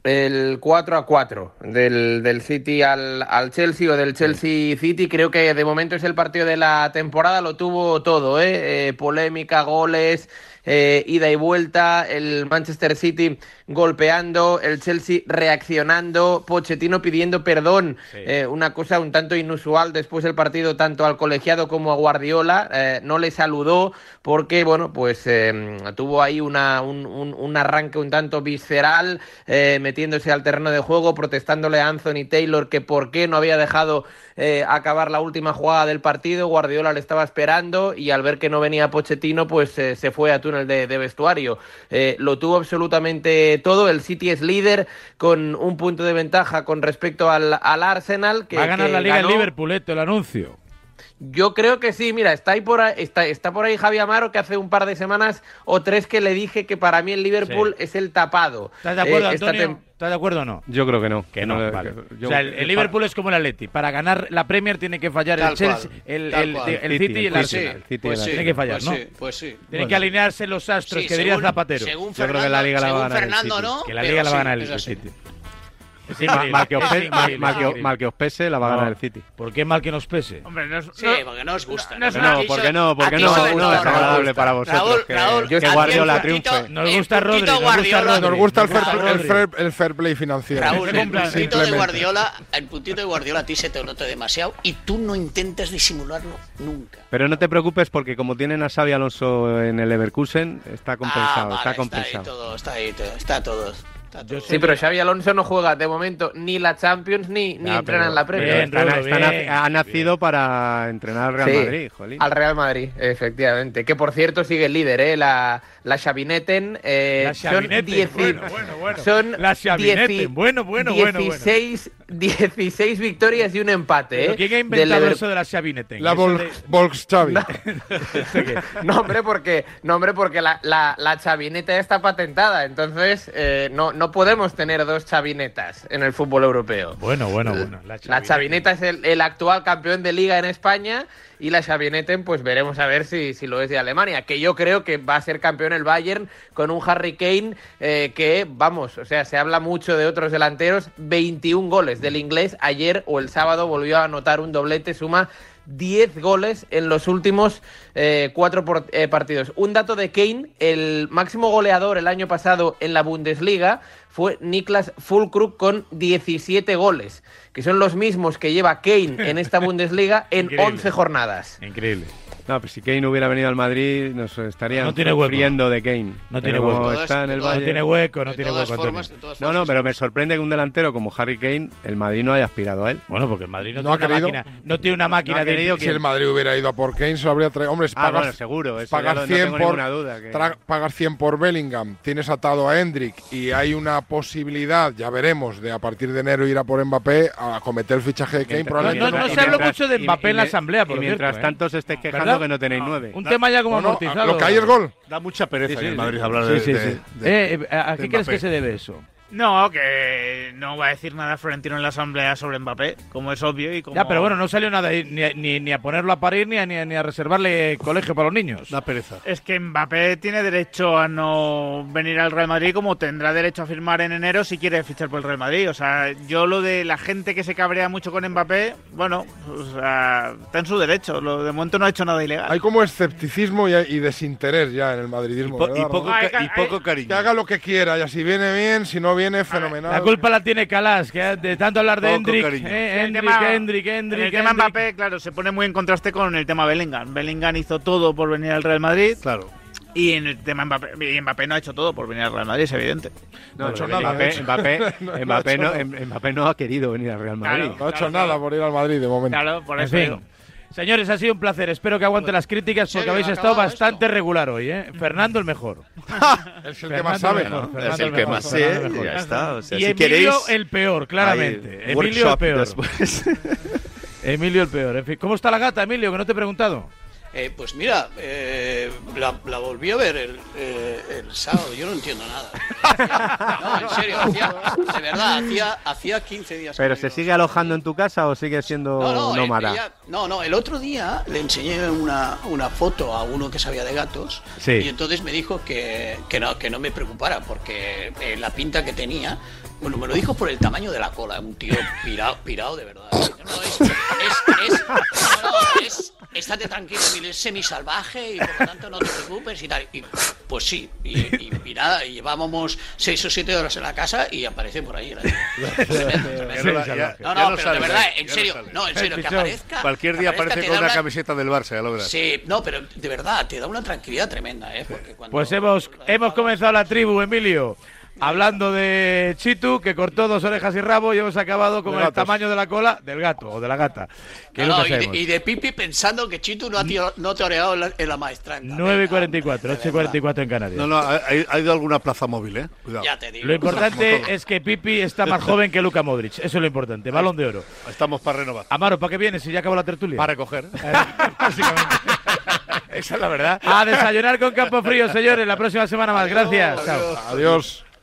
El 4 a 4 del, del City al, al Chelsea o del Chelsea City, creo que de momento es el partido de la temporada, lo tuvo todo, ¿eh? Eh, polémica, goles, eh, ida y vuelta, el Manchester City golpeando, el Chelsea reaccionando, Pochettino pidiendo perdón, eh, una cosa un tanto inusual después del partido tanto al colegiado como a Guardiola, no le saludó porque, bueno, pues eh, tuvo ahí una, un, un- un arranque un tanto visceral, eh, metiéndose al terreno de juego, protestándole a Anthony Taylor que por qué no había dejado eh, acabar la última jugada del partido, Guardiola le estaba esperando y al ver que no venía Pochettino, pues eh, se fue a túnel de, de vestuario. Eh, lo tuvo absolutamente todo, el City es líder con un punto de ventaja con respecto al, al Arsenal. Que, Va a ganar que la Liga ganó- el Liverpool, esto, el anuncio. Yo creo que sí, mira, está, ahí por ahí, está, está por ahí Javi Amaro que hace un par de semanas o tres que le dije que para mí el Liverpool es el tapado. ¿Estás de acuerdo, Eh, Antonio? ¿Estás de acuerdo o no? Yo creo que no. Que no, le- vale. yo- o sea, el, el Liverpool es como el Atleti. Para ganar la Premier tiene que fallar Tal el Chelsea, cual, el, City, y el Pues Arsenal. sí, pues sí, Tiene que fallar, pues ¿no? sí, pues sí. Tienen que alinearse los astros, Sí, que diría según- Zapatero. según Yo creo que la Liga la va a ganar el Fernando, City. ¿no? Que la Pero Liga la va a ganar el. City. Sí, mal, mal que os Es pese, mal, mal que, mal que os pese, la va a No. ganar el City. ¿Por qué mal que nos pese? Hombre, no es, Sí, no- porque no os gusta. no es No, una- ¿por qué no? Porque no, no es agradable para vosotros Raúl, que, Raúl, que Guardiola puntito- triunfe. Nos el gusta Rodri, nos gusta Guardiola- Rodri. Nos gusta el fair, Rodri. el fair- el fair play financiero. Raúl, el puntito de Simplemente. Guardiola, el puntito de Guardiola a ti se te nota demasiado y tú no intentas disimularlo nunca. Pero no te preocupes porque como tienen a Xavi Alonso en el Leverkusen, está compensado, Ah, vale, está Está compensado. ahí todo, está ahí todo, está todo. Todo. Sí, pero Xavi Alonso no juega de momento ni la Champions ni, ni entrena pero- en la Premier. Bien, está- Rulo, está- bien. ha nacido para entrenar al Real Sí, Madrid, jolín. Al Real Madrid, efectivamente. Que por cierto sigue el líder, ¿eh? La, la Xavineten. eh, La son Xavineten, dieci- bueno, bueno, bueno. Son La Xavineten, dieci- bueno, bueno, bueno, bueno. 16, 16 victorias y un empate, ¿Pero ¿eh? ¿Quién ha inventado Lever- eso de la Xavineten? La Vol- de- Volks Xavi. No, hombre, porque, no, hombre, porque la, la, la chavineta está patentada. Entonces, eh, no, no podemos tener dos chavinetas en el fútbol europeo. Bueno, bueno, bueno. La La Chavineta es el, el actual campeón de liga en España y la Chavineten, pues veremos a ver si, si lo es de Alemania, que yo creo que va a ser campeón el Bayern con un Harry Kane eh, que, vamos, o sea, se habla mucho de otros delanteros, 21 goles del inglés, ayer o el sábado volvió a anotar un doblete, suma 10 goles en los últimos eh, cuatro por- eh, partidos. Un dato de Kane, el máximo goleador el año pasado en la Bundesliga fue Niklas Fulkrug con 17 goles, que son los mismos que lleva Kane en esta Bundesliga en Increíble. 11 jornadas. Increíble. No, pues si Kane hubiera venido al Madrid, nos estarían No tiene hueco. de Kane. No Pero tiene hueco. está en el No Bayern- tiene hueco, no tiene hueco. No, no, pero me sorprende que un delantero como Harry Kane, el Madrid no haya aspirado a él. Bueno, porque el Madrid No ha querido. no tiene una máquina No ha de querido Si el Madrid hubiera ido a por Kane, se lo habría traído. Hombre, es Ah, pagar, bueno, seguro, eso pagar lo- no 100 tengo por, duda que- pagar 100 por Bellingham, tienes atado a Hendrik y hay una posibilidad, ya veremos, de a partir de enero ir a por Mbappé a cometer el fichaje de Kane. probablemente no, no no se habló cambie. mucho de Mbappé en la y- asamblea, por y mientras ¿eh? tanto se esté quejando ¿Verdad? que no tenéis nueve. Un tema ya como amortizado. lo que hay es gol. Da mucha pereza Sí, sí, en el Madrid sí. hablar Sí, de, sí, de- sí. de- Eh, eh, ¿A de qué crees que se debe eso? No, que no va a decir nada Florentino en la asamblea sobre Mbappé, como es obvio y como... Ya, pero bueno, no salió nada ahí, ni, a- ni, ni a ponerlo a parir ni a, ni a- ni a reservarle colegio para los niños. La pereza. Es que Mbappé tiene derecho a no venir al Real Madrid como tendrá derecho a firmar en enero si quiere fichar por el Real Madrid. O sea, yo lo de la gente que se cabrea mucho con Mbappé, bueno, o sea, está en su derecho. Lo, de momento no ha hecho nada ilegal. Hay como escepticismo y, y desinterés ya en el madridismo. Y po- ¿verdad, y poco Raúl? ca- y poco cariño. Que haga lo que quiera, y así viene bien, si no viene, fenomenal. La culpa la tiene Calas, que de tanto hablar de Hendrik, eh, Hendrik, tema- Hendrik, Hendrik, en el tema Hendrik. Mbappé, claro, se pone muy en contraste con el tema Bellingham. Bellingham hizo todo por venir al Real Madrid. Claro. Y en el tema Mbappé, Mbappé no ha hecho todo por venir al Real Madrid, es evidente. No, hecho pero nada, Mbappé, hecho. No, no ha Mbappé hecho no, nada. Mbappé no ha querido venir al Real Madrid. no ha hecho nada por ir al Madrid de momento. Claro, por En eso fin. digo. Señores, ha sido un placer. Espero que aguante las críticas porque habéis ha estado bastante regular hoy, ¿eh? Fernando el mejor. Es el que más sabe. mejor, Es el que mejor, más sé, ya está. O sea, y si Emilio queréis, el peor, claramente. Emilio el peor. Emilio el peor. En fin, ¿cómo está la gata, Emilio? Que no te he preguntado. Eh, pues mira, eh, la, la volví a ver el, eh, el sábado, yo no entiendo nada. No, en serio, hacía, de verdad, hacía, hacía 15 días. ¿Pero no se sigue alojando en tu casa o sigue siendo No, no, nómada? ella- no, no, el otro día le enseñé una, una foto a uno que sabía de gatos Sí. y entonces me dijo que, que, no, que no me preocupara porque eh, la pinta que tenía, bueno, me lo dijo por el tamaño de la cola, un tío pirado, pirado de verdad. No, es, es, es, no, no, es- estate tranquilo, Emilio, es semisalvaje y por lo tanto no te preocupes y tal. Y, pues sí, y, y- y nada, y llevábamos seis o siete horas en la casa y aparece por ahí. el año. Tremendo, tremendo. No- ya- No, no no, pero sale, de verdad, en serio, no, en serio, que aparezca. Cualquier día aparece con una una- camiseta del Barça, ya lo verás. Sí, no, pero de verdad, te da una tranquilidad tremenda, ¿eh? Porque cuando... Pues hemos, hemos comenzado la tribu, Emilio. Hablando de Chitu, que cortó dos orejas y rabo, y hemos acabado con De el tamaño de la cola del gato o de la gata. Que No, no, y, de, y de Pipi pensando que Chitu no ha, tiro- no ha toreado en la, maestranga. 9 y 44, 8 y 44 en Canarias. No, no, ha, ha ido a alguna plaza móvil, ¿eh? Cuidado. Ya te digo. Lo importante es que Pipi está más joven que Luka Modric. Eso es lo importante. Balón de oro. Estamos para renovar. Amaro, ¿para qué vienes si ya acabó la tertulia? Para recoger. Básicamente. Esa es la verdad. A desayunar con Campo Frío, señores. La próxima semana más. Gracias. Chao. Adiós.